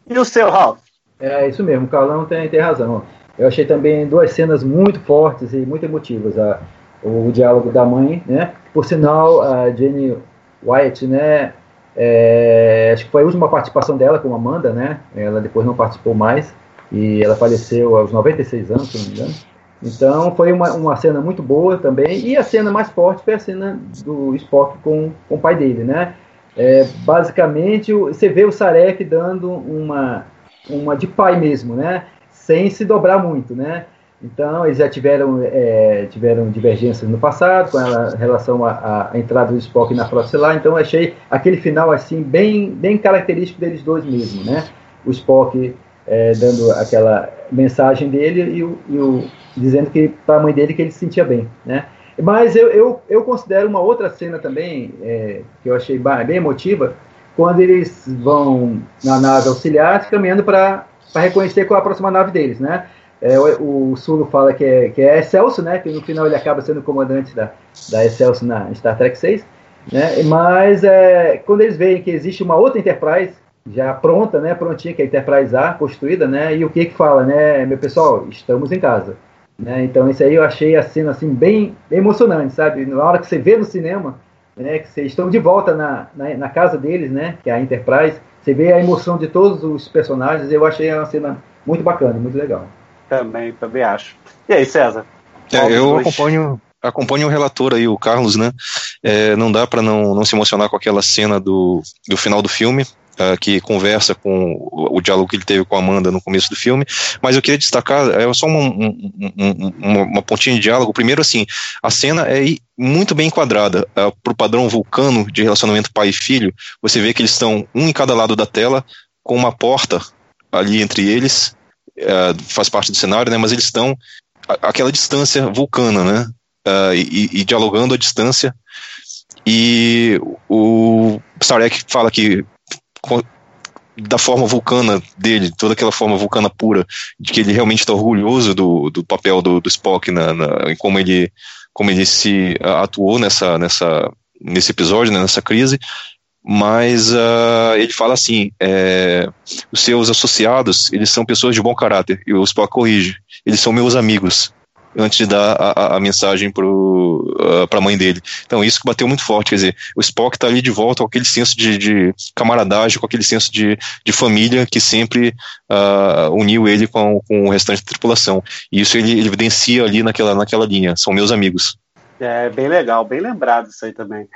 E o seu, Ralph? É isso mesmo, o Carlão tem, tem razão. Eu achei também duas cenas muito fortes e muito emotivas. A, o, diálogo da mãe, né? Por sinal, a Jenny Wyatt, né? É, acho que foi a última participação dela como Amanda, né? Ela depois não participou mais e ela faleceu aos 96 anos, se não me engano. Então foi uma, uma cena muito boa também. E a cena mais forte foi a cena do Spock com, com o pai dele, né? É, basicamente, você vê o Sarek dando uma, uma de pai mesmo, né? Sem se dobrar muito, né? Então, eles já tiveram, é, tiveram divergências no passado com relação à, entrada do Spock na frota lá. Então, achei aquele final assim bem, bem característico deles dois mesmo, né? O Spock é, dando aquela mensagem dele e o, e o dizendo que para a mãe dele que ele se sentia bem, né? Mas eu, eu, eu considero uma outra cena também é, que eu achei bem emotiva quando eles vão na nave auxiliar caminhando para reconhecer qual é a próxima nave deles, né? É, o, o Sulo fala que é, que é Excelso, né? Que no final ele acaba sendo comandante da, da Excelso na Star Trek 6. Né? Mas é, quando eles veem que existe uma outra Enterprise já pronta, né? Prontinha, que é a Enterprise A, construída, né? E o que que fala, né? Meu pessoal, estamos em casa. Né? Então isso aí eu achei a cena assim bem emocionante, sabe? Na hora que você vê no cinema, né? Que vocês estão de volta na, na, na casa deles, né? Que é a Enterprise. Você vê a emoção de todos os personagens. Eu achei uma cena muito bacana, muito legal. Também, também acho. E aí, César? É, eu acompanho, acompanho o relator aí, o Carlos, né? É, não dá para não, não se emocionar com aquela cena do, do final do filme, uh, que conversa com o, o, diálogo que ele teve com a Amanda no começo do filme, mas eu queria destacar, é só uma, um, uma, uma pontinha de diálogo. Primeiro, assim, a cena é muito bem enquadrada uh, para o padrão vulcano de relacionamento pai e filho. Você vê que eles estão um em cada lado da tela, com uma porta ali entre eles, uh, faz parte do cenário, né? Mas eles estão aquela distância vulcana, né? Uh, e, e, dialogando à distância. E o Sarek fala que da forma vulcana dele, toda aquela forma vulcana pura, de que ele realmente está orgulhoso do, do papel do, do Spock, na, na, em como ele, como ele se atuou nessa, nessa, nesse episódio, né, nessa crise, mas uh, ele fala assim, é, os seus associados, eles são pessoas de bom caráter, e o Spock corrige, eles são meus amigos, antes de dar a, a mensagem para uh, a mãe dele. Então isso que bateu muito forte, quer dizer, o Spock está ali de volta com aquele senso de, de camaradagem, com aquele senso de, de família que sempre uh, uniu ele com, com o restante da tripulação. E isso ele, ele evidencia ali naquela, naquela linha, são meus amigos. É bem legal, bem lembrado isso aí também.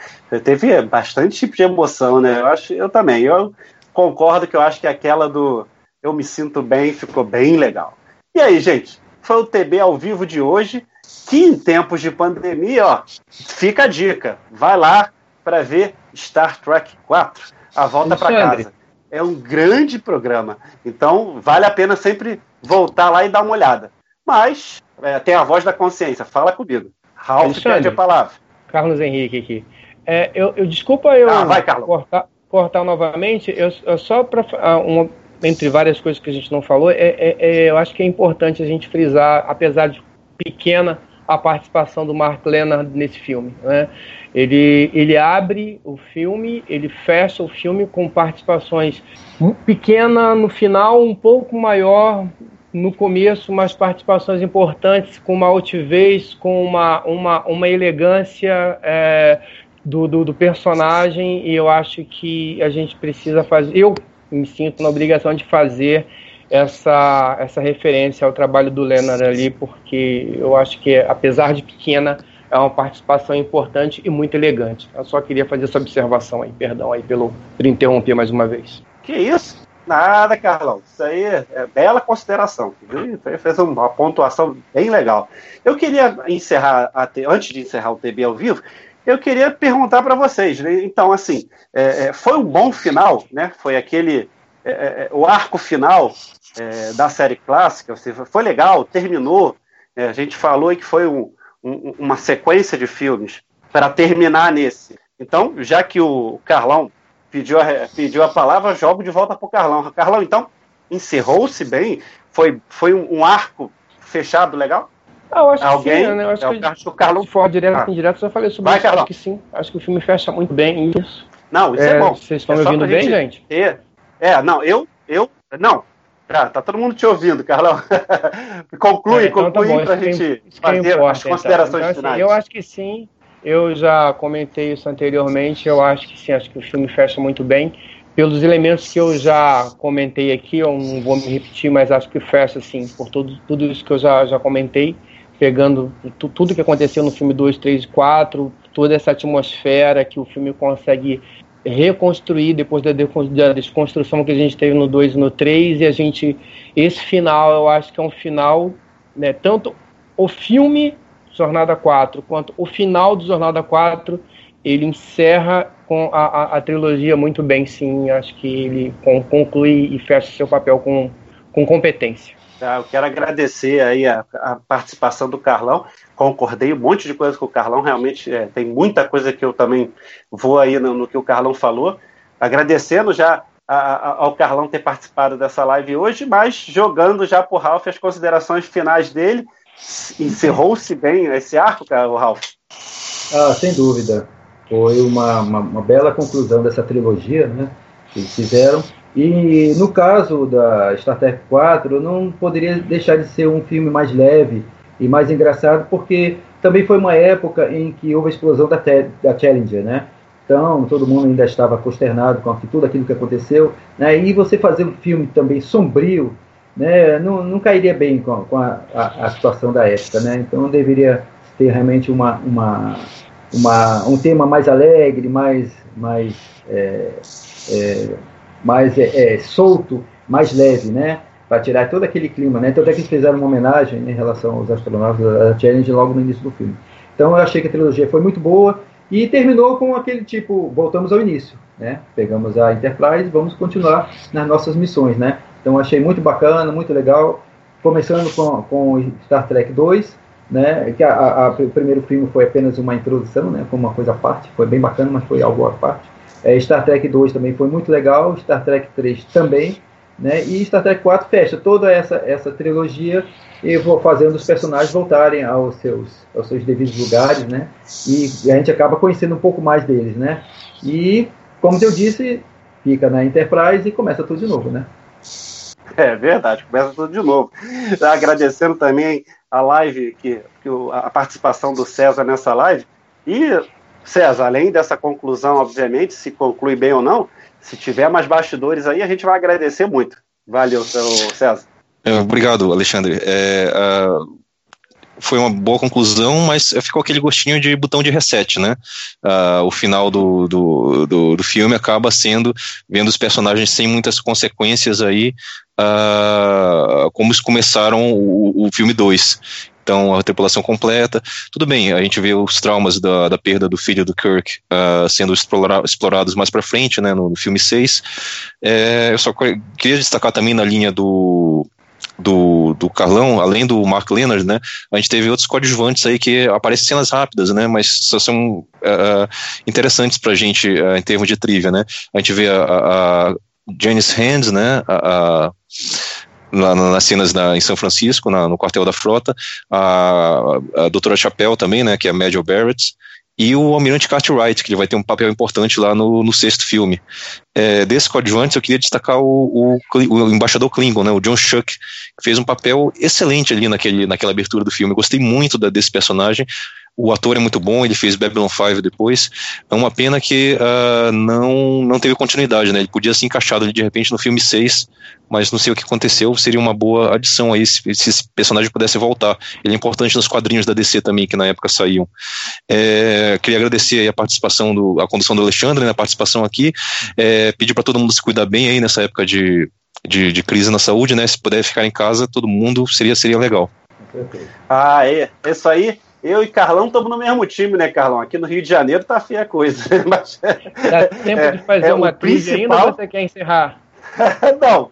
Teve bastante tipo de emoção, né? Eu acho, eu também. Eu concordo que eu acho que aquela do eu me sinto bem ficou bem legal. E aí, gente? Foi o TB ao vivo de hoje, que em tempos de pandemia, ó, fica a dica. Vai lá para ver Star Trek 4, A Volta para Casa. É um grande programa. Então, vale a pena sempre voltar lá e dar uma olhada. Mas, é, tem a voz da consciência. Fala comigo. Ralf pede a palavra. Carlos Henrique aqui. É, eu, eu, desculpa eu ah, vai, cortar, cortar novamente, eu, eu só para ah, uma entre várias coisas que a gente não falou, é, é, é, eu acho que é importante a gente frisar, apesar de pequena, a participação do Mark Leonard nesse filme. Né? Ele, ele abre o filme, ele fecha o filme com participações pequena no final, um pouco maior no começo, mas participações importantes, com uma altivez, com uma, uma, uma elegância é, do, do, do, personagem, e eu acho que a gente precisa fazer. Eu me sinto na obrigação de fazer essa, essa referência ao trabalho do Leonard ali, porque eu acho que, apesar de pequena, é uma participação importante e muito elegante. Eu só queria fazer essa observação aí, perdão aí pelo, por interromper mais uma vez. Que isso? Nada, Carlão. Isso aí é bela consideração. Fez uma pontuação bem legal. Eu queria encerrar, antes de encerrar o TB ao vivo, eu queria perguntar para vocês. Né? Então, assim, é, é, foi um bom final, né? Foi aquele é, é, é o arco final é, da série clássica. Foi legal, terminou. a gente falou que foi um, um, uma sequência de filmes para terminar nesse. Então, já que o Carlão pediu a, pediu a palavra, jogo de volta para o Carlão. Carlão, então, encerrou-se bem? Foi, foi um, um, arco fechado legal? Ah, eu acho Alguém? que sim, né? Eu acho, é, que, acho que o Carlão... Se for direto ah. indireto, já falei sobre Vai, isso. Carlão. Acho que sim. Acho que o filme fecha muito bem isso. Não, isso é, é bom. Vocês estão é me ouvindo bem, gente? É, é, não, eu, eu, não, Tá, tá todo mundo te ouvindo, Carlão. conclui, é, então conclui tá para a gente fazer importa, as então. considerações então, assim, finais. Eu acho que sim, eu já comentei isso anteriormente, eu acho que sim, acho que o filme fecha muito bem. Pelos elementos que eu já comentei aqui, eu não vou me repetir, mas acho que fecha assim, por tudo, tudo isso que eu já, já comentei, pegando tudo que aconteceu no filme 2, 3 e 4, toda essa atmosfera que o filme consegue reconstruir depois da, da desconstrução que a gente teve no 2 e no 3, e a gente, esse final, eu acho que é um final, né, tanto o filme Jornada 4, quanto o final do Jornada 4, ele encerra com a, a, a trilogia muito bem, sim. Acho que ele conclui e fecha seu papel com, com competência. Tá, eu quero agradecer aí a, a, participação do Carlão. Concordei um monte de coisa com o Carlão. Realmente é, tem muita coisa que eu também vou aí no, no que o Carlão falou. Agradecendo já a, ao Carlão ter participado dessa live hoje, mas jogando já por Ralph as considerações finais dele encerrou-se bem esse arco, o Ralph? Ah, sem dúvida. Foi uma, uma, uma, bela conclusão dessa trilogia, né? Que eles fizeram. E no caso da Star Trek 4, não poderia deixar de ser um filme mais leve e mais engraçado, porque também foi uma época em que houve a explosão da, da Challenger, né? Então, todo mundo ainda estava consternado com tudo aquilo que aconteceu. Né? E você fazer um filme também sombrio, né, não, não cairia bem com, com a, a, a, situação da época, né? Então deveria ter realmente uma, uma, uma, um tema mais alegre, mais, mais, é, é, mais é, é solto, mais leve, né? Para tirar todo aquele clima, né? Então até que eles fizeram uma homenagem né, em relação aos astronautas da Challenge logo no início do filme. Então eu achei que a trilogia foi muito boa e terminou com aquele tipo, voltamos ao início, né? Pegamos a Enterprise, vamos continuar nas nossas missões, né? Então achei muito bacana, muito legal. Começando com, com Star Trek 2, né? Que a, a, o primeiro filme foi apenas uma introdução, né? Foi uma coisa à parte, foi bem bacana, mas foi algo à parte. É, Star Trek 2 também foi muito legal, Star Trek 3 também. Né? E Star Trek 4 fecha toda essa, essa trilogia e vou fazendo os personagens voltarem aos seus, aos seus devidos lugares, né? E, e, a gente acaba conhecendo um pouco mais deles, né? E, como eu disse, fica na Enterprise e começa tudo de novo, né? É verdade, começa tudo de novo. Agradecendo também a live, que, que a participação do César nessa live. E, César, além dessa conclusão, obviamente, se conclui bem ou não, se tiver mais bastidores aí, a gente vai agradecer muito. Valeu, César. É, obrigado, Alexandre. É, uh, foi uma boa conclusão, mas ficou aquele gostinho de botão de reset, né? Uh, o final do, do, do, do, filme acaba sendo vendo os personagens sem muitas consequências aí, uh, como começaram o, o filme 2 então a tripulação completa. Tudo bem, a gente vê os traumas da, da perda do filho do Kirk uh, sendo explora, explorados mais para frente, né, no, no filme 6. É, eu só queria destacar também na linha do, do, do Carlão, além do Mark Leonard, né, a gente teve outros coadjuvantes aí que aparecem cenas rápidas, né, mas só são uh, interessantes pra gente uh, em termos de trivia, né. A gente vê a, a Janice Hands, né, a, a na, nas cenas na, em São Francisco, na, no quartel da frota, a, a doutora Chapelle também, né, que é a Major Barrett, e o Almirante Cartwright, que ele vai ter um papel importante lá no, no sexto filme. É, desse coadjuvante, eu queria destacar o, o, o, embaixador Klingon, né, o John Shuck, que fez um papel excelente ali naquele, naquela abertura do filme. Eu gostei muito da, desse personagem, o ator é muito bom, ele fez Babylon 5 depois. É uma pena que uh, não, não teve continuidade, né? Ele podia ser encaixado ali de repente no filme 6, mas não sei o que aconteceu. Seria uma boa adição aí se, se esse personagem pudesse voltar. Ele é importante nos quadrinhos da DC também, que na época saíam. É, queria agradecer a participação, do, a condução do Alexandre, né, a participação aqui. É, pedir para todo mundo se cuidar bem aí nessa época de, de, de crise na saúde, né? Se puder ficar em casa, todo mundo seria, seria legal. Ah, é. Isso aí eu e Carlão estamos no mesmo time, né, Carlão? Aqui no Rio de Janeiro tá feia a coisa. Mas, Dá tempo é, de fazer é, uma trilha principal... ainda ou você quer encerrar? Não,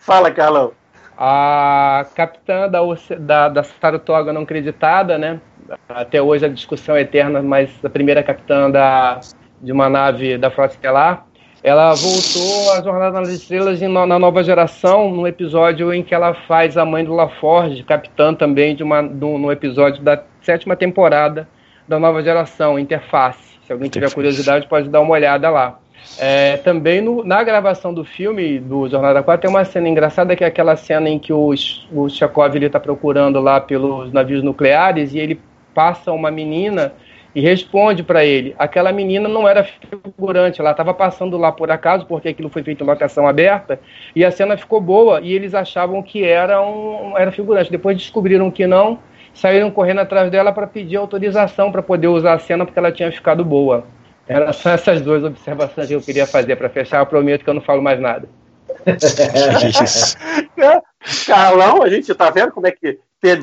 fala, Carlão. A capitã da, da, da Saratoga não acreditada, né? Até hoje a discussão é eterna, mas a primeira capitã da, de uma nave da Frota Estelar ela voltou à Jornada nas Estrelas na nova geração, no episódio em que ela faz a mãe do LaForge, capitã também de uma, do, no episódio da sétima temporada da nova geração, Interface. Se alguém tiver curiosidade, pode dar uma olhada lá. É, também no, na gravação do filme do Jornada 4 tem uma cena engraçada que é aquela cena em que o, o Chekhov está procurando lá pelos navios nucleares e ele passa uma menina e responde para ele. Aquela menina não era figurante, ela estava passando lá por acaso, porque aquilo foi feito em locação aberta, e a cena ficou boa, e eles achavam que era, um, era figurante. Depois descobriram que não, saíram correndo atrás dela para pedir autorização para poder usar a cena, porque ela tinha ficado boa. Eram só essas duas observações que eu queria fazer para fechar. Eu prometo que eu não falo mais nada. Carlão, a gente tá vendo como é que ter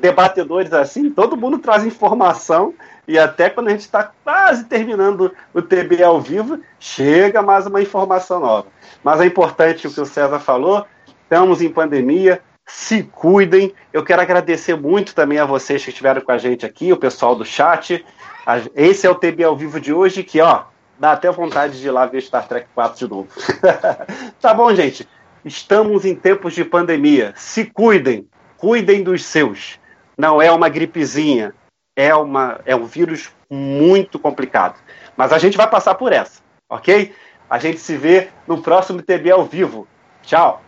debatedores assim, todo mundo traz informação e até quando a gente está quase terminando o TB ao vivo, chega mais uma informação nova. Mas é importante o que o César falou, estamos em pandemia, se cuidem. Eu quero agradecer muito também a vocês que estiveram com a gente aqui, o pessoal do chat. Esse é o TB ao vivo de hoje, que ó, dá até vontade de ir lá ver Star Trek 4 de novo. tá bom, gente? Estamos em tempos de pandemia. Se cuidem, cuidem dos seus. Não é uma gripezinha, é, uma, é um vírus muito complicado. Mas a gente vai passar por essa, ok? A gente se vê no próximo TB ao vivo. Tchau!